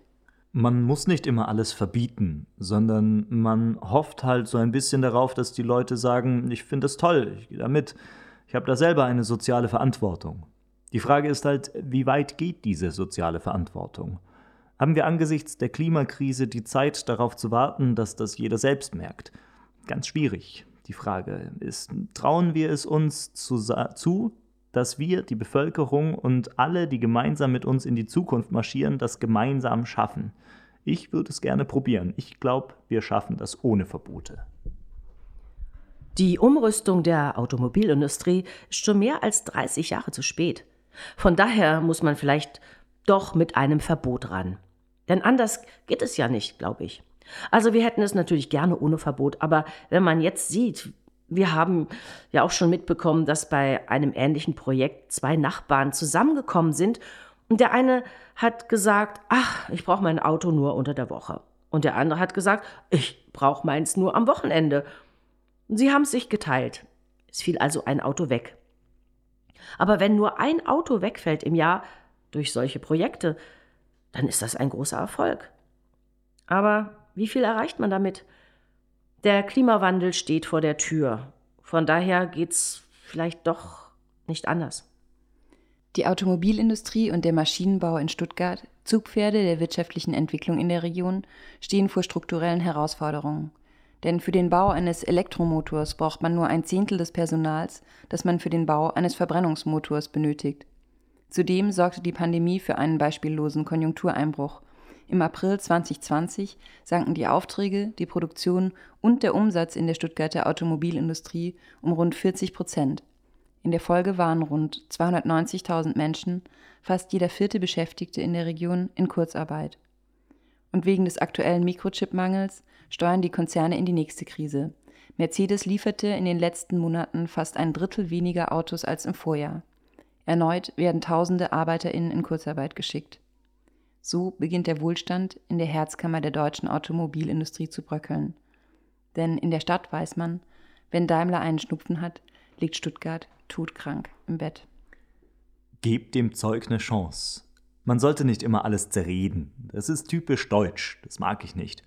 Man muss nicht immer alles verbieten, sondern man hofft halt so ein bisschen darauf, dass die Leute sagen, ich finde das toll, ich gehe da mit, ich habe da selber eine soziale Verantwortung. Die Frage ist halt, wie weit geht diese soziale Verantwortung? Haben wir angesichts der Klimakrise die Zeit darauf zu warten, dass das jeder selbst merkt? Ganz schwierig. Die Frage ist, trauen wir es uns zu, zu dass wir, die Bevölkerung und alle, die gemeinsam mit uns in die Zukunft marschieren, das gemeinsam schaffen. Ich würde es gerne probieren. Ich glaube, wir schaffen das ohne Verbote. Die Umrüstung der Automobilindustrie ist schon mehr als 30 Jahre zu spät. Von daher muss man vielleicht doch mit einem Verbot ran. Denn anders geht es ja nicht, glaube ich. Also wir hätten es natürlich gerne ohne Verbot, aber wenn man jetzt sieht, wir haben ja auch schon mitbekommen, dass bei einem ähnlichen Projekt zwei Nachbarn zusammengekommen sind und der eine hat gesagt, ach, ich brauche mein Auto nur unter der Woche. Und der andere hat gesagt, ich brauche meins nur am Wochenende. Sie haben sich geteilt. Es fiel also ein Auto weg. Aber wenn nur ein Auto wegfällt im Jahr durch solche Projekte, dann ist das ein großer Erfolg. Aber wie viel erreicht man damit? Der Klimawandel steht vor der Tür. Von daher geht's vielleicht doch nicht anders. Die Automobilindustrie und der Maschinenbau in Stuttgart, Zugpferde der wirtschaftlichen Entwicklung in der Region, stehen vor strukturellen Herausforderungen. Denn für den Bau eines Elektromotors braucht man nur ein Zehntel des Personals, das man für den Bau eines Verbrennungsmotors benötigt. Zudem sorgte die Pandemie für einen beispiellosen Konjunktureinbruch im April 2020 sanken die Aufträge, die Produktion und der Umsatz in der Stuttgarter Automobilindustrie um rund 40 Prozent. In der Folge waren rund 290.000 Menschen, fast jeder vierte Beschäftigte in der Region, in Kurzarbeit. Und wegen des aktuellen Mikrochip-Mangels steuern die Konzerne in die nächste Krise. Mercedes lieferte in den letzten Monaten fast ein Drittel weniger Autos als im Vorjahr. Erneut werden tausende ArbeiterInnen in Kurzarbeit geschickt. So beginnt der Wohlstand in der Herzkammer der deutschen Automobilindustrie zu bröckeln. Denn in der Stadt weiß man, wenn Daimler einen Schnupfen hat, liegt Stuttgart todkrank im Bett. Gebt dem Zeug eine Chance. Man sollte nicht immer alles zerreden. Das ist typisch deutsch, das mag ich nicht.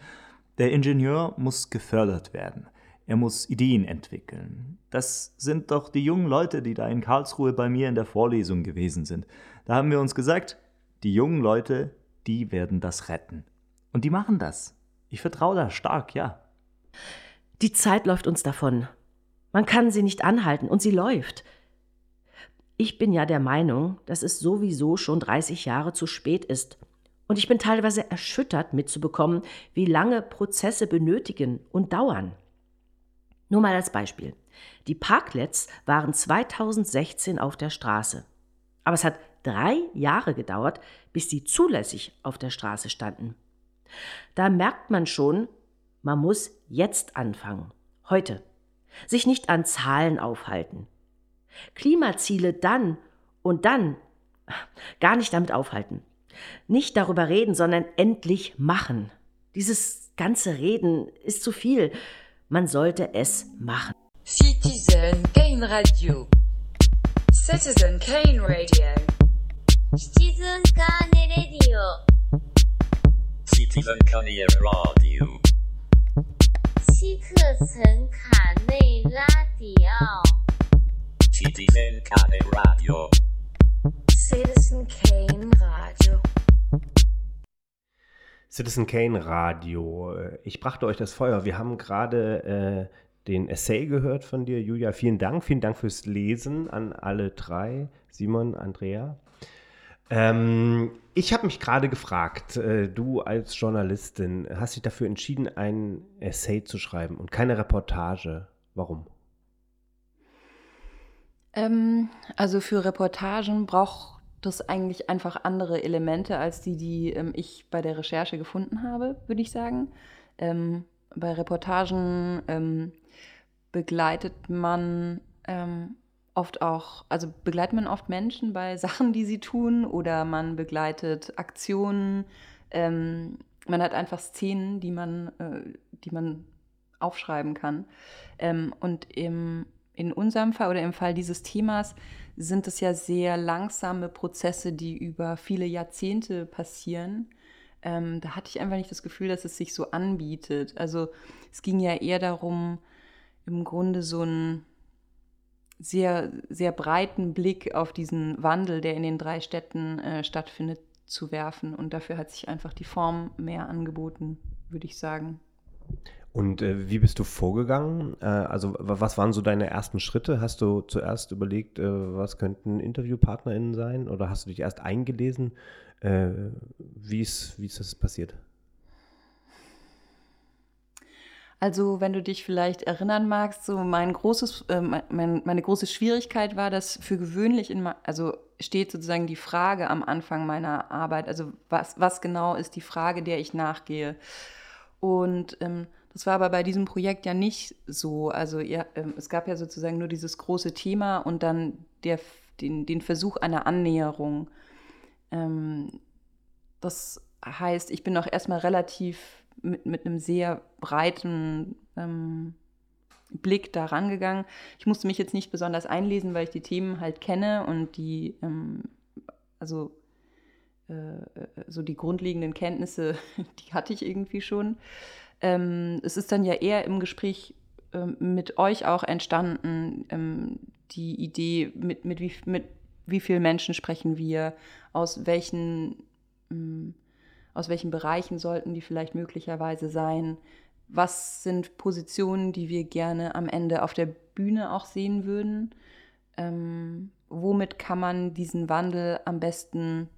Der Ingenieur muss gefördert werden. Er muss Ideen entwickeln. Das sind doch die jungen Leute, die da in Karlsruhe bei mir in der Vorlesung gewesen sind. Da haben wir uns gesagt, die jungen Leute, die werden das retten. Und die machen das. Ich vertraue da stark, ja. Die Zeit läuft uns davon. Man kann sie nicht anhalten und sie läuft. Ich bin ja der Meinung, dass es sowieso schon 30 Jahre zu spät ist. Und ich bin teilweise erschüttert mitzubekommen, wie lange Prozesse benötigen und dauern. Nur mal als Beispiel. Die Parklets waren 2016 auf der Straße. Aber es hat drei Jahre gedauert, bis sie zulässig auf der Straße standen. Da merkt man schon, man muss jetzt anfangen. Heute. Sich nicht an Zahlen aufhalten. Klimaziele dann und dann gar nicht damit aufhalten. Nicht darüber reden, sondern endlich machen. Dieses ganze Reden ist zu viel. Man sollte es machen. Citizen Kane Radio. Citizen Kane Radio. シチズンカーネレディオ Citizen Kanye Radio. 西克岑卡内拉迪奥。 Citizen Kanye Radio. Citizen Kane Radio. Citizen Kane Radio. Äh, Ich brachte euch das Feuer. Wir haben gerade äh, den Essay gehört von dir, Julia. Vielen Dank. Vielen Dank fürs Lesen an alle drei. Simon, Andrea. Ähm, ich habe mich gerade gefragt, äh, du als Journalistin hast dich dafür entschieden, ein Essay zu schreiben und keine Reportage. Warum? Ähm, also für Reportagen braucht es eigentlich einfach andere Elemente als die, die ähm, ich bei der Recherche gefunden habe, würde ich sagen. Ähm, bei Reportagen ähm, begleitet man ähm, oft auch, also begleitet man oft Menschen bei (laughs) Sachen, die sie tun, oder man begleitet Aktionen. Ähm, man hat einfach Szenen, die man, äh, die man aufschreiben kann. Ähm, und im, in unserem Fall oder im Fall dieses Themas sind es ja sehr langsame Prozesse, die über viele Jahrzehnte passieren. Ähm, da hatte ich einfach nicht das Gefühl, dass es sich so anbietet. Also es ging ja eher darum, im Grunde so einen sehr, sehr breiten Blick auf diesen Wandel, der in den drei Städten äh, stattfindet, zu werfen. Und dafür hat sich einfach die Form mehr angeboten, würde ich sagen. Und äh, wie bist du vorgegangen? Äh, also wa- was waren so deine ersten Schritte? Hast du zuerst überlegt, äh, was könnten InterviewpartnerInnen sein? Oder hast du dich erst eingelesen? Äh, wie, wie ist das passiert? Also, wenn du dich vielleicht erinnern magst, so mein großes, äh, mein, meine große Schwierigkeit war, dass für gewöhnlich in, also steht sozusagen die Frage am Anfang meiner Arbeit, also was, was genau ist die Frage, der ich nachgehe. Und ähm, das war aber bei diesem Projekt ja nicht so. Also ihr, ähm, es gab ja sozusagen nur dieses große Thema und dann der, den, den Versuch einer Annäherung. Ähm, das heißt, ich bin auch erstmal relativ mit, mit einem sehr breiten ähm, Blick da rangegangen. Ich musste mich jetzt nicht besonders einlesen, weil ich die Themen halt kenne und die, ähm, also äh, so die grundlegenden Kenntnisse, (laughs) die hatte ich irgendwie schon. Ähm, es ist dann ja eher im Gespräch ähm, mit euch auch entstanden, ähm, die Idee, mit, mit, wie, mit wie vielen Menschen sprechen wir, aus welchen, ähm, aus welchen Bereichen sollten die vielleicht möglicherweise sein, was sind Positionen, die wir gerne am Ende auf der Bühne auch sehen würden, ähm, womit kann man diesen Wandel am besten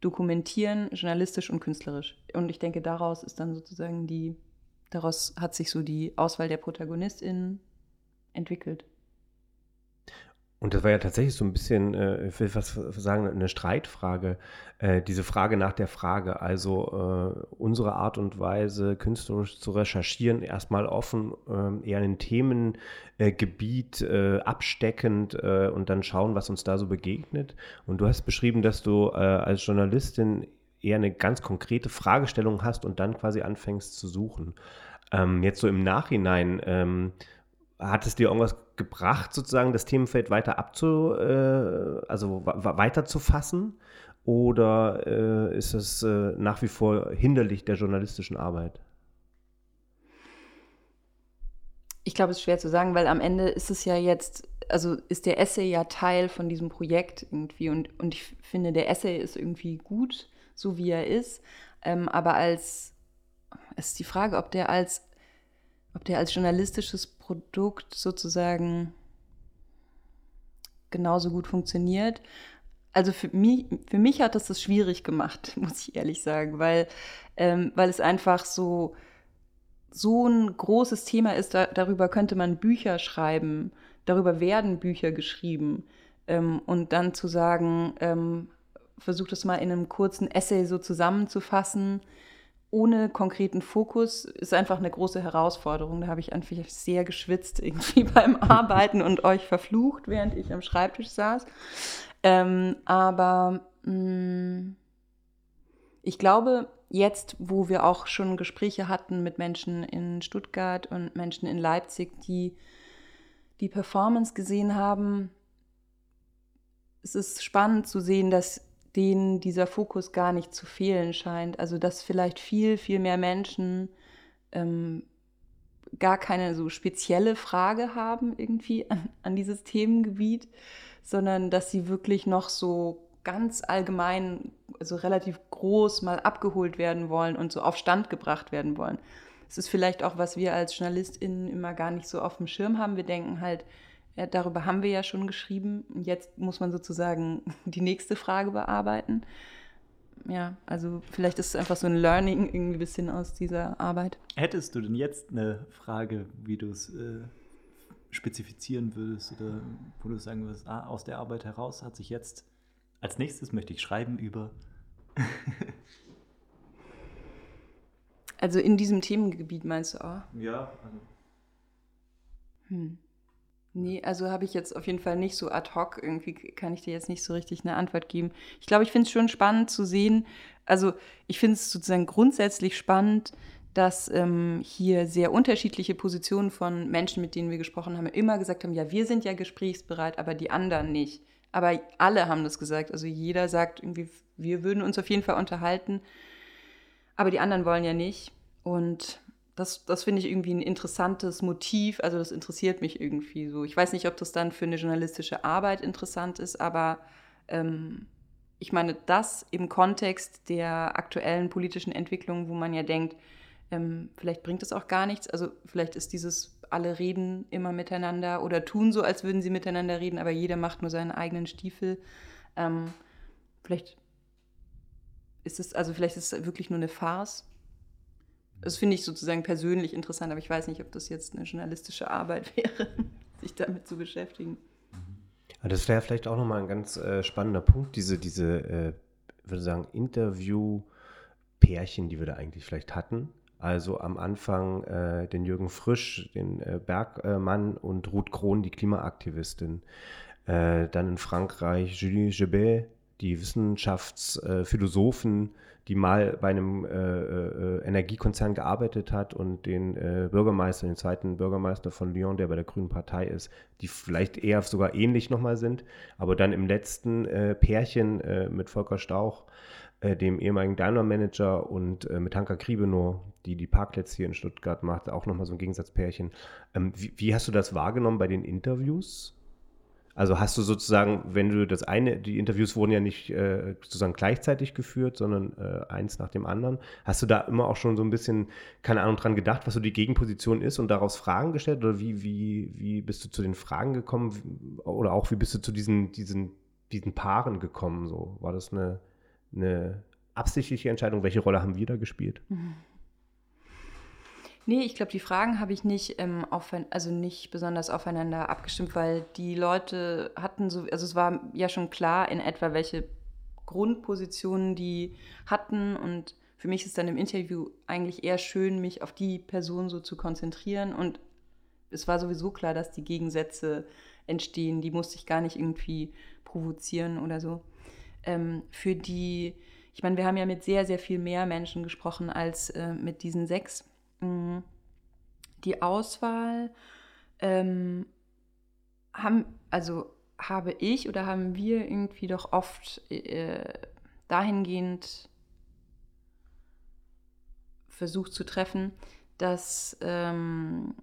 dokumentieren, journalistisch und künstlerisch. Und ich denke, daraus ist dann sozusagen die, daraus hat sich so die Auswahl der ProtagonistInnen entwickelt. Und das war ja tatsächlich so ein bisschen, äh, ich will fast sagen, eine Streitfrage. Äh, diese Frage nach der Frage. Also äh, unsere Art und Weise, künstlerisch zu recherchieren, erstmal offen, ähm, eher ein Themengebiet äh, absteckend äh, und dann schauen, was uns da so begegnet. Und du hast beschrieben, dass du äh, als Journalistin eher eine ganz konkrete Fragestellung hast und dann quasi anfängst zu suchen. Ähm, jetzt so im Nachhinein, ähm, hat es dir irgendwas gebracht, sozusagen das Themenfeld weiter abzu, äh, also weiter zu fassen? Oder äh, ist es äh, nach wie vor hinderlich der journalistischen Arbeit? Ich glaube, es ist schwer zu sagen, weil am Ende ist es ja jetzt, also ist der Essay ja Teil von diesem Projekt irgendwie und, und ich finde, der Essay ist irgendwie gut, so wie er ist, ähm, aber als, es ist die Frage, ob der als, ob der als journalistisches Produkt sozusagen genauso gut funktioniert. Also für mich, für mich hat das das schwierig gemacht, (laughs) muss ich ehrlich sagen, weil, ähm, weil es einfach so, so ein großes Thema ist, da, darüber könnte man Bücher schreiben, darüber werden Bücher geschrieben. Ähm, und dann zu sagen, ähm, versuch das mal in einem kurzen Essay so zusammenzufassen, ohne konkreten Fokus, ist einfach eine große Herausforderung. Da habe ich einfach sehr geschwitzt irgendwie (laughs) beim Arbeiten und euch verflucht, während ich am Schreibtisch saß. Ähm, aber mh, mm, ich glaube, jetzt, wo wir auch schon Gespräche hatten mit Menschen in Stuttgart und Menschen in Leipzig, die die Performance gesehen haben, es ist spannend zu sehen, dass denen dieser Fokus gar nicht zu fehlen scheint. Also dass vielleicht viel, viel mehr Menschen ähm, gar keine so spezielle Frage haben irgendwie an, an dieses Themengebiet, sondern dass sie wirklich noch so ganz allgemein, also relativ groß mal abgeholt werden wollen und so auf Stand gebracht werden wollen. Es ist vielleicht auch, was wir als JournalistInnen immer gar nicht so auf dem Schirm haben. Wir denken halt, ja, darüber haben wir ja schon geschrieben. Jetzt muss man sozusagen (laughs) die nächste Frage bearbeiten. Ja, also vielleicht ist es einfach so ein Learning irgendwie ein bisschen aus dieser Arbeit. Hättest du denn jetzt eine Frage, wie du es äh, spezifizieren würdest oder wo du sagen würdest, ah, aus der Arbeit heraus hat sich jetzt als nächstes möchte ich schreiben über. (laughs) also in diesem Themengebiet meinst du auch? Ja. Also. Hm. Nee, also habe ich jetzt auf jeden Fall nicht so ad hoc. Irgendwie kann ich dir jetzt nicht so richtig eine Antwort geben. Ich glaube, ich finde es schon spannend zu sehen. Also ich finde es sozusagen grundsätzlich spannend, dass ähm, hier sehr unterschiedliche Positionen von Menschen, mit denen wir gesprochen haben, immer gesagt haben, ja, wir sind ja gesprächsbereit, aber die anderen nicht. Aber alle haben das gesagt. Also jeder sagt irgendwie, wir würden uns auf jeden Fall unterhalten, aber die anderen wollen ja nicht. Und das, das finde ich irgendwie ein interessantes Motiv. Also das interessiert mich irgendwie so. Ich weiß nicht, ob das dann für eine journalistische Arbeit interessant ist, aber ähm, ich meine, das im Kontext der aktuellen politischen Entwicklung, wo man ja denkt, ähm, vielleicht bringt es auch gar nichts. Also vielleicht ist dieses alle reden immer miteinander oder tun so, als würden sie miteinander reden, aber jeder macht nur seinen eigenen Stiefel. Ähm, vielleicht ist es, also vielleicht ist es wirklich nur eine Farce das finde ich sozusagen persönlich interessant, aber ich weiß nicht, ob das jetzt eine journalistische Arbeit (laughs) wäre, sich damit zu beschäftigen. Das wäre vielleicht auch nochmal ein ganz äh, spannender Punkt, diese, diese äh, würde sagen, Interview-Pärchen, die wir da eigentlich vielleicht hatten. Also am Anfang äh, den Jürgen Frisch, den äh, Bergmann und Ruth Krohn, die Klimaaktivistin. Äh, dann in Frankreich Julie Gebet, die Wissenschaftsphilosophen, die mal bei einem äh, äh, Energiekonzern gearbeitet hat und den äh, Bürgermeister, den zweiten Bürgermeister von Lyon, der bei der Grünen Partei ist, die vielleicht eher sogar ähnlich nochmal sind, aber dann im letzten äh, Pärchen äh, mit Volker Stauch, äh, dem ehemaligen Daimler-Manager und mit Hanka Kriebenow, die die Parklets hier in Stuttgart macht, auch nochmal so ein Gegensatzpärchen. Ähm, wie, wie hast du das wahrgenommen bei den Interviews? Also hast du sozusagen, wenn du das eine, die Interviews wurden ja nicht äh, sozusagen gleichzeitig geführt, sondern äh, eins nach dem anderen. Hast du da immer auch schon so ein bisschen, keine Ahnung, dran gedacht, was so die Gegenposition ist und daraus Fragen gestellt? Oder wie, wie, wie bist du zu den Fragen gekommen? Oder auch wie bist du zu diesen, diesen, diesen Paaren gekommen? So? War das eine, eine absichtliche Entscheidung? Welche Rolle haben wir da gespielt? Mhm. Nee, ich glaube, die Fragen habe ich nicht, ähm, auf, also nicht besonders aufeinander abgestimmt, weil die Leute hatten so, also es war ja schon klar in etwa, welche Grundpositionen die hatten. Und für mich ist dann im Interview eigentlich eher schön, mich auf die Person so zu konzentrieren. Und es war sowieso klar, dass die Gegensätze entstehen, die musste ich gar nicht irgendwie provozieren oder so. Ähm, für die, ich meine, wir haben ja mit sehr, sehr viel mehr Menschen gesprochen als äh, mit diesen sechs Mhm. Die Auswahl ähm, haben, also habe ich oder haben wir irgendwie doch oft äh, dahingehend versucht zu treffen, dass ähm,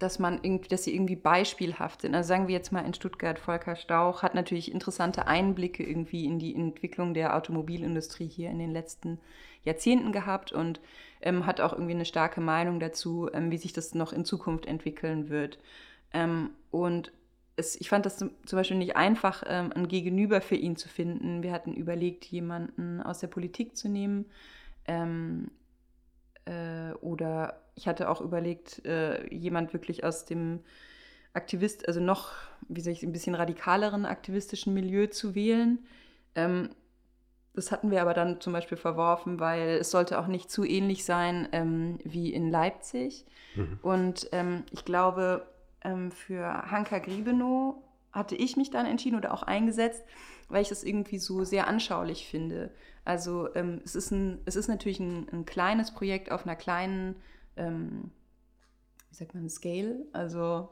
dass man irgendwie, dass sie irgendwie beispielhaft sind. Also sagen wir jetzt mal in Stuttgart, Volker Stauch hat natürlich interessante Einblicke irgendwie in die Entwicklung der Automobilindustrie hier in den letzten Jahrzehnten gehabt und ähm, hat auch irgendwie eine starke Meinung dazu, ähm, wie sich das noch in Zukunft entwickeln wird. Ähm, und es, ich fand das zum, Beispiel nicht einfach, ähm, ein Gegenüber für ihn zu finden. Wir hatten überlegt, jemanden aus der Politik zu nehmen. Ähm, äh, oder ich hatte auch überlegt, äh, jemand wirklich aus dem Aktivist, also noch, wie soll ich, ein bisschen radikaleren aktivistischen Milieu zu wählen. Ähm, das hatten wir aber dann zum Beispiel verworfen, weil es sollte auch nicht zu ähnlich sein ähm, wie in Leipzig. Mhm. Und ähm, ich glaube, ähm, für Hanka Gribenow hatte ich mich dann entschieden oder auch eingesetzt, weil ich das irgendwie so sehr anschaulich finde. Also ähm, es, ist ein, es ist natürlich ein, ein kleines Projekt auf einer kleinen, ähm, wie sagt man, Scale, also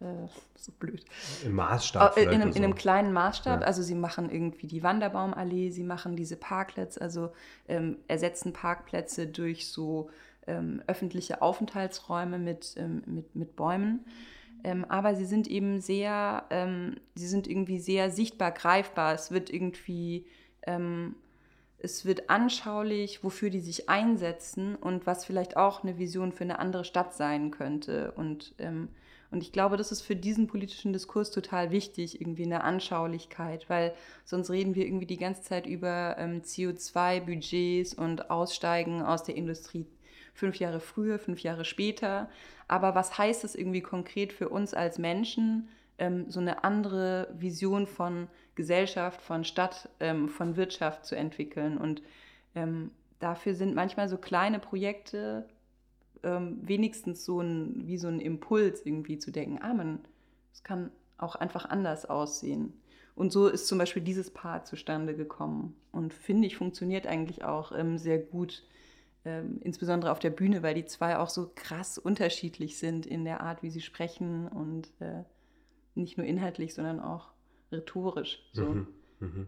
äh, so blöd. Im Maßstab. Äh, in, einem, in einem kleinen Maßstab. Ja. Also sie machen irgendwie die Wanderbaumallee, sie machen diese Parklets, also ähm, ersetzen Parkplätze durch so ähm, öffentliche Aufenthaltsräume mit, ähm, mit, mit Bäumen. Ähm, aber sie sind eben sehr, ähm, sie sind irgendwie sehr sichtbar, greifbar. Es wird irgendwie, ähm, es wird anschaulich, wofür die sich einsetzen und was vielleicht auch eine Vision für eine andere Stadt sein könnte. Und ähm, und ich glaube, das ist für diesen politischen Diskurs total wichtig, irgendwie eine Anschaulichkeit, weil sonst reden wir irgendwie die ganze Zeit über ähm, CO2-Budgets und Aussteigen aus der Industrie fünf Jahre früher, fünf Jahre später. Aber was heißt es irgendwie konkret für uns als Menschen, ähm, so eine andere Vision von Gesellschaft, von Stadt, ähm, von Wirtschaft zu entwickeln? Und ähm, dafür sind manchmal so kleine Projekte ähm, wenigstens so ein, wie so ein Impuls irgendwie zu denken, ah, man, es kann auch einfach anders aussehen. Und so ist zum Beispiel dieses Paar zustande gekommen und finde ich, funktioniert eigentlich auch ähm, sehr gut, ähm, insbesondere auf der Bühne, weil die zwei auch so krass unterschiedlich sind in der Art, wie sie sprechen und äh, nicht nur inhaltlich, sondern auch rhetorisch. So. Mhm, mh.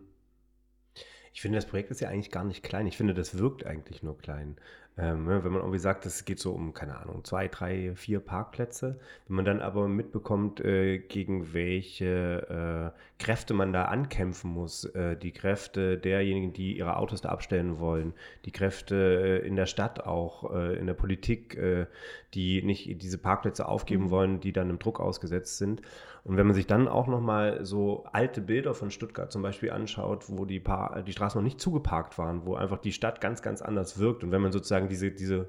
Ich finde, das Projekt ist ja eigentlich gar nicht klein. Ich finde, das wirkt eigentlich nur klein. Ähm, ne, wenn man irgendwie sagt, es geht so um, keine Ahnung, zwei, drei, vier Parkplätze, wenn man dann aber mitbekommt, äh, gegen welche äh, Kräfte man da ankämpfen muss, äh, die Kräfte derjenigen, die ihre Autos da abstellen wollen, die Kräfte äh, in der Stadt auch, äh, in der Politik, äh, die nicht diese Parkplätze aufgeben mhm. wollen, die dann im Druck ausgesetzt sind. Und wenn man sich dann auch nochmal so alte Bilder von Stuttgart zum Beispiel anschaut, wo die, die Straßen noch nicht zugeparkt waren, wo einfach die Stadt ganz, ganz anders wirkt und wenn man sozusagen diese, diese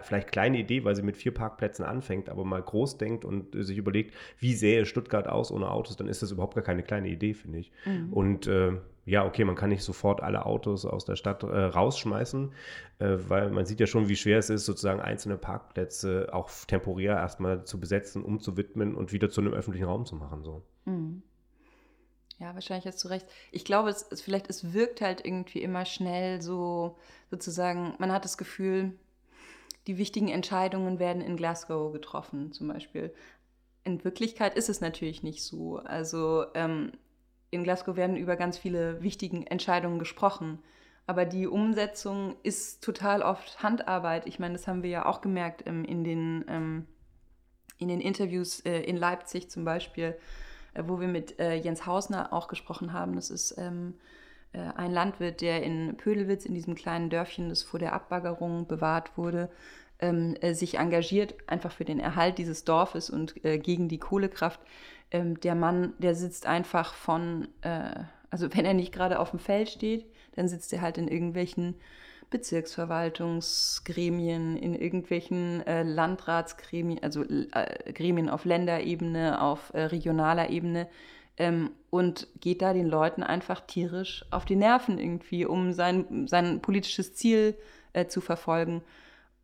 vielleicht kleine Idee, weil sie mit vier Parkplätzen anfängt, aber mal groß denkt und sich überlegt, wie sähe Stuttgart aus ohne Autos, dann ist das überhaupt gar keine kleine Idee, finde ich. Mhm. Und äh, ja, okay, man kann nicht sofort alle Autos aus der Stadt äh, rausschmeißen, äh, weil man sieht ja schon, wie schwer es ist, sozusagen einzelne Parkplätze auch temporär erstmal zu besetzen, umzuwidmen und wieder zu einem öffentlichen Raum zu machen. So. Mhm. Ja, wahrscheinlich hast du recht. Ich glaube, es, es, vielleicht, es wirkt halt irgendwie immer schnell so, sozusagen, man hat das Gefühl, die wichtigen Entscheidungen werden in Glasgow getroffen, zum Beispiel. In Wirklichkeit ist es natürlich nicht so. Also ähm, in Glasgow werden über ganz viele wichtige Entscheidungen gesprochen. Aber die Umsetzung ist total oft Handarbeit. Ich meine, das haben wir ja auch gemerkt ähm, in, den, ähm, in den Interviews äh, in Leipzig zum Beispiel, wo wir mit äh, Jens Hausner auch gesprochen haben. Das ist ähm, äh, ein Landwirt, der in Pödelwitz, in diesem kleinen Dörfchen, das vor der Abbaggerung bewahrt wurde, ähm, äh, sich engagiert, einfach für den Erhalt dieses Dorfes und äh, gegen die Kohlekraft ähm, der Mann, der sitzt einfach von, äh, also wenn er nicht gerade auf dem Feld steht, dann sitzt er halt in irgendwelchen Bezirksverwaltungsgremien, in irgendwelchen äh, Landratsgremien, also äh, Gremien auf Länderebene, auf äh, regionaler Ebene ähm, und geht da den Leuten einfach tierisch auf die Nerven irgendwie, um sein, sein politisches Ziel äh, zu verfolgen.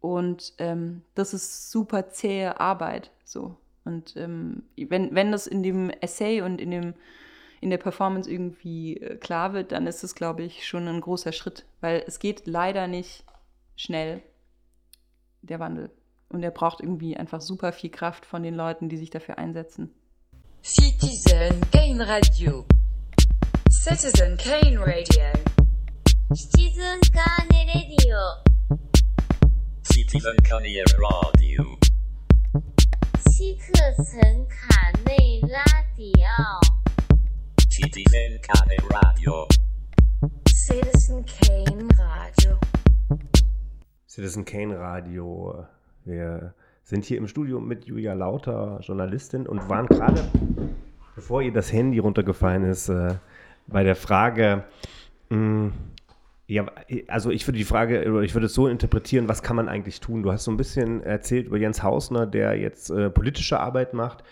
Und ähm, das ist super zähe Arbeit, so. Und ähm, wenn, wenn das in dem Essay und in, dem, in der Performance irgendwie äh, klar wird, dann ist es, glaube ich, schon ein großer Schritt, weil es geht leider nicht schnell, der Wandel. Und er braucht irgendwie einfach super viel Kraft von den Leuten, die sich dafür einsetzen. Citizen Gain Radio. Citizen Kane Radio. Citizen Kane Radio. Citizen Kane Radio. Citizen Kane Radio. Citizen Kane Radio. Citizen Kane Radio. Citizen Kane Radio. Wir sind hier im Studio mit Julia Lauter, Journalistin, und waren gerade, bevor ihr das Handy runtergefallen ist, äh, bei der Frage, mh, hm, Ja, also ich würde die Frage, oder ich würde es so interpretieren, was kann man eigentlich tun? Du hast so ein bisschen erzählt über Jens Hausner, der jetzt äh, politische Arbeit macht.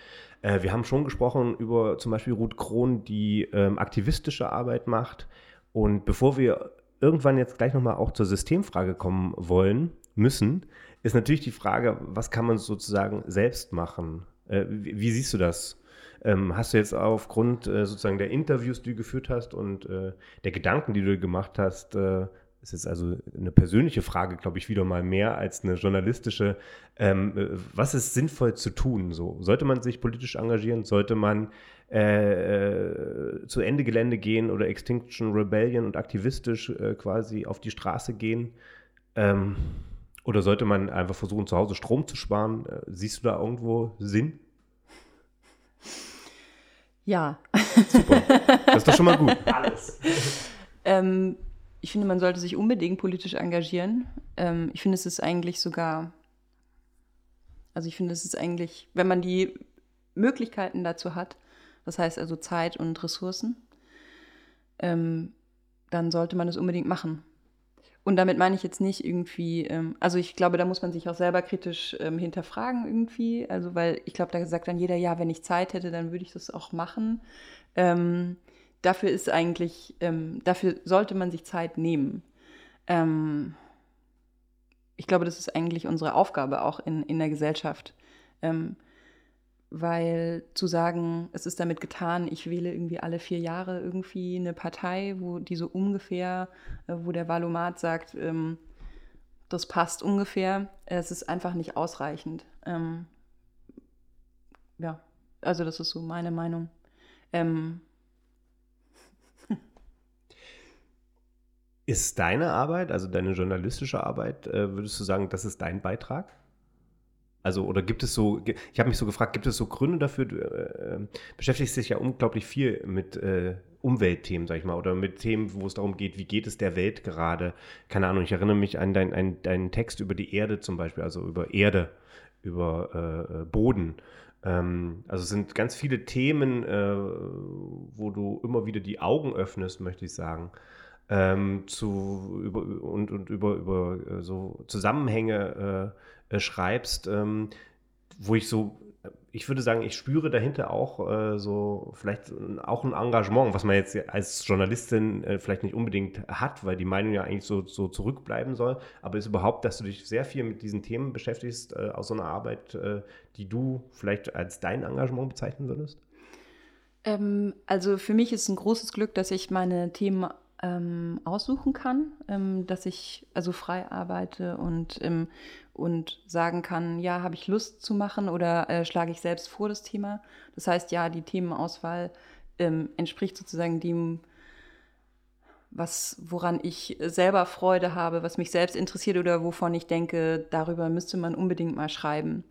Äh, wir haben schon gesprochen über zum Beispiel Ruth Krohn, die ähm, aktivistische Arbeit macht. Und bevor wir irgendwann jetzt gleich nochmal auch zur Systemfrage kommen wollen, müssen, ist natürlich die Frage, was kann man sozusagen selbst machen? Äh, wie, wie, siehst du das? Ähm, hast du jetzt aufgrund äh, sozusagen der Interviews, die du geführt hast und äh, der Gedanken, die du gemacht hast, äh, ist jetzt also eine persönliche Frage, glaube ich, wieder mal mehr als eine journalistische. Ähm, äh, was ist sinnvoll zu tun? So sollte man sich politisch engagieren? Sollte man äh, zu Ende Gelände gehen oder Extinction Rebellion und aktivistisch quasi auf die Straße gehen? Ähm, oder sollte man einfach versuchen, zu Hause Strom zu sparen? Siehst du da irgendwo Sinn? Ja. Super. Das ist doch schon mal gut. Alles. (laughs) ähm, ich finde, man sollte sich unbedingt politisch engagieren. Ähm, ich finde, es ist eigentlich sogar, also ich finde, es ist eigentlich, wenn man die Möglichkeiten dazu hat, das heißt also Zeit und Ressourcen, ähm, dann sollte man es unbedingt machen. Und damit meine ich jetzt nicht irgendwie, ähm, also ich glaube, da muss man sich auch selber kritisch ähm, hinterfragen irgendwie. Also, weil ich glaube, da sagt dann jeder, ja, wenn ich Zeit hätte, dann würde ich das auch machen. Ähm, dafür ist eigentlich, ähm, dafür sollte man sich Zeit nehmen. Ähm, ich glaube, das ist eigentlich unsere Aufgabe auch in, in der Gesellschaft. Ähm, weil zu sagen, es ist damit getan, ich wähle irgendwie alle vier Jahre irgendwie eine Partei, wo die so ungefähr, äh, wo der Valomat sagt, ähm, das passt ungefähr, es ist einfach nicht ausreichend. Ähm, ja, also das ist so meine Meinung. Ähm, ist deine Arbeit, also deine journalistische Arbeit, äh, würdest du sagen, das ist dein Beitrag? Also, oder gibt es so, ich habe mich so gefragt, gibt es so Gründe dafür, du äh, beschäftigst dich ja unglaublich viel mit äh, Umweltthemen, sag ich mal, oder mit Themen, wo es darum geht, wie geht es der Welt gerade? Keine Ahnung, ich erinnere mich an deinen dein Text über die Erde zum Beispiel, also über Erde, über äh, äh, Boden. Ähm, also es sind ganz viele Themen, äh, wo du immer wieder die Augen öffnest, möchte ich sagen. Ähm, zu, über, und, und über, über äh, so Zusammenhänge äh, äh, schreibst, ähm, wo ich so, ich würde sagen, ich spüre dahinter auch äh, so vielleicht auch ein Engagement, was man jetzt als Journalistin äh, vielleicht nicht unbedingt hat, weil die Meinung ja eigentlich so, so zurückbleiben soll, aber ist überhaupt, dass du dich sehr viel mit diesen Themen beschäftigst, äh, aus so einer Arbeit, äh, die du vielleicht als dein Engagement bezeichnen würdest? Ähm, also für mich ist ein großes Glück, dass ich meine Themen ähm, aussuchen kann, ähm, dass ich also frei arbeite und, ähm, und sagen kann, ja, habe ich Lust zu machen oder äh, schlage ich selbst vor das Thema. Das heißt, ja, die Themenauswahl ähm, entspricht sozusagen dem, was, woran ich selber Freude habe, was mich selbst interessiert oder wovon ich denke, darüber müsste man unbedingt mal schreiben.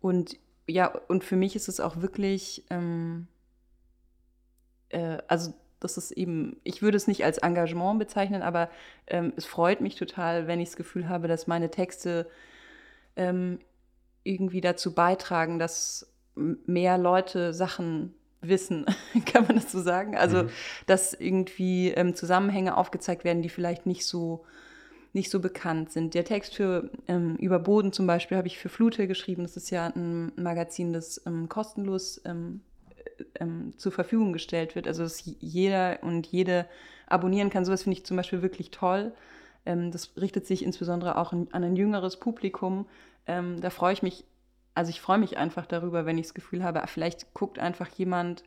Und ja, und für mich ist es auch wirklich, ähm, äh, also das ist eben, ich würde es nicht als Engagement bezeichnen, aber ähm, es freut mich total, wenn ich das Gefühl habe, dass meine Texte ähm, irgendwie dazu beitragen, dass mehr Leute Sachen wissen, (laughs) kann man das so sagen? Also, mhm. dass irgendwie ähm, Zusammenhänge aufgezeigt werden, die vielleicht nicht so nicht so bekannt sind. Der Text für ähm, über Boden zum Beispiel habe ich für Flute geschrieben. Das ist ja ein Magazin, das ähm, kostenlos ähm, ähm, zur Verfügung gestellt wird. Also dass jeder und jede abonnieren kann. Sowas finde ich zum Beispiel wirklich toll. Ähm, das richtet sich insbesondere auch an ein jüngeres Publikum. Ähm, da freue ich mich, also ich freue mich einfach darüber, wenn ich das Gefühl habe, vielleicht guckt einfach jemand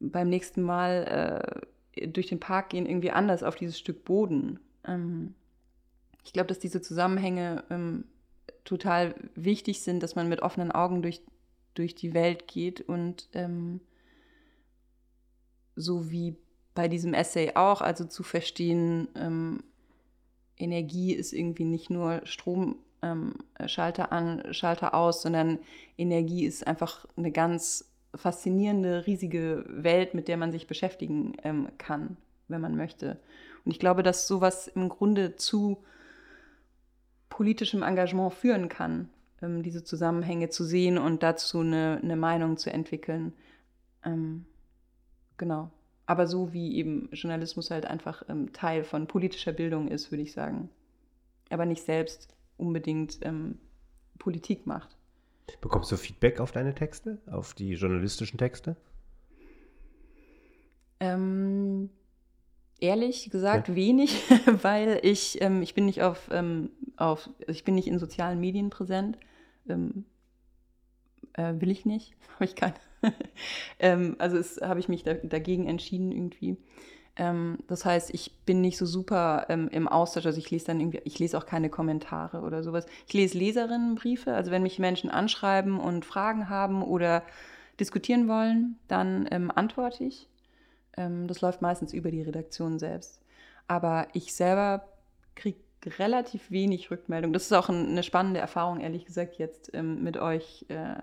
beim nächsten Mal äh, durch den Park gehen irgendwie anders auf dieses Stück Boden. Ähm, ich glaube, dass diese Zusammenhänge ähm, total wichtig sind, dass man mit offenen Augen durch durch die Welt geht und ähm, so wie bei diesem Essay auch, also zu verstehen, ähm, Energie ist irgendwie nicht nur Strom, ähm, Schalter an, Schalter aus, sondern Energie ist einfach eine ganz faszinierende, riesige Welt, mit der man sich beschäftigen ähm, kann, wenn man möchte. Und ich glaube, dass sowas im Grunde zu politischem Engagement führen kann, ähm, diese Zusammenhänge zu sehen und dazu eine, eine Meinung zu entwickeln. Ähm, genau. aber so wie eben Journalismus halt einfach ähm, Teil von politischer Bildung ist, würde ich sagen. Aber nicht selbst unbedingt ähm, Politik macht. Bekommst du Feedback auf deine Texte, auf die journalistischen Texte? Ähm, ehrlich gesagt ja. wenig, (laughs) weil ich, ähm, ich bin nicht auf, ähm, auf, ich bin nicht in sozialen Medien präsent. Ähm, äh, will ich nicht, (laughs) habe ich keine. (laughs) Ähm, also habe ich mich da, dagegen entschieden irgendwie. Ähm, das heißt, ich bin nicht so super ähm, im Austausch. Also ich lese dann irgendwie, ich lese auch keine Kommentare oder sowas. Ich lese Leserinnenbriefe. Also wenn mich Menschen anschreiben und Fragen haben oder diskutieren wollen, dann ähm, antworte ich. Ähm, das läuft meistens über die Redaktion selbst. Aber ich selber kriege relativ wenig Rückmeldung. Das ist auch ein, eine spannende Erfahrung, ehrlich gesagt, jetzt ähm, mit euch äh,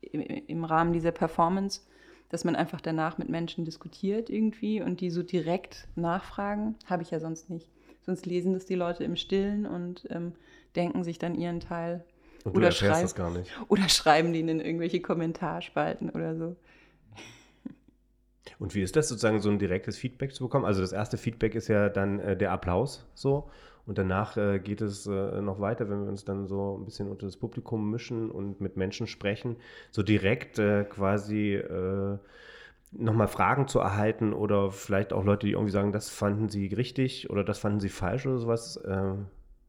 im, im, Rahmen dieser Performance, dass man einfach danach mit Menschen diskutiert irgendwie und die so direkt nachfragen. Habe ich ja sonst nicht. Sonst lesen das die Leute im Stillen und ähm, denken sich dann ihren Teil. Und oder, schreib, das gar nicht. oder schreiben die in irgendwelche Kommentarspalten oder so. Und wie ist das sozusagen, so ein direktes Feedback zu bekommen? Also das erste Feedback ist ja dann äh, der Applaus so. Und danach äh, geht es äh, noch weiter, wenn wir uns dann so ein bisschen unter das Publikum mischen und mit Menschen sprechen, so direkt äh, quasi äh, nochmal Fragen zu erhalten oder vielleicht auch Leute, die irgendwie sagen, das fanden sie richtig oder das fanden sie falsch oder sowas. Äh,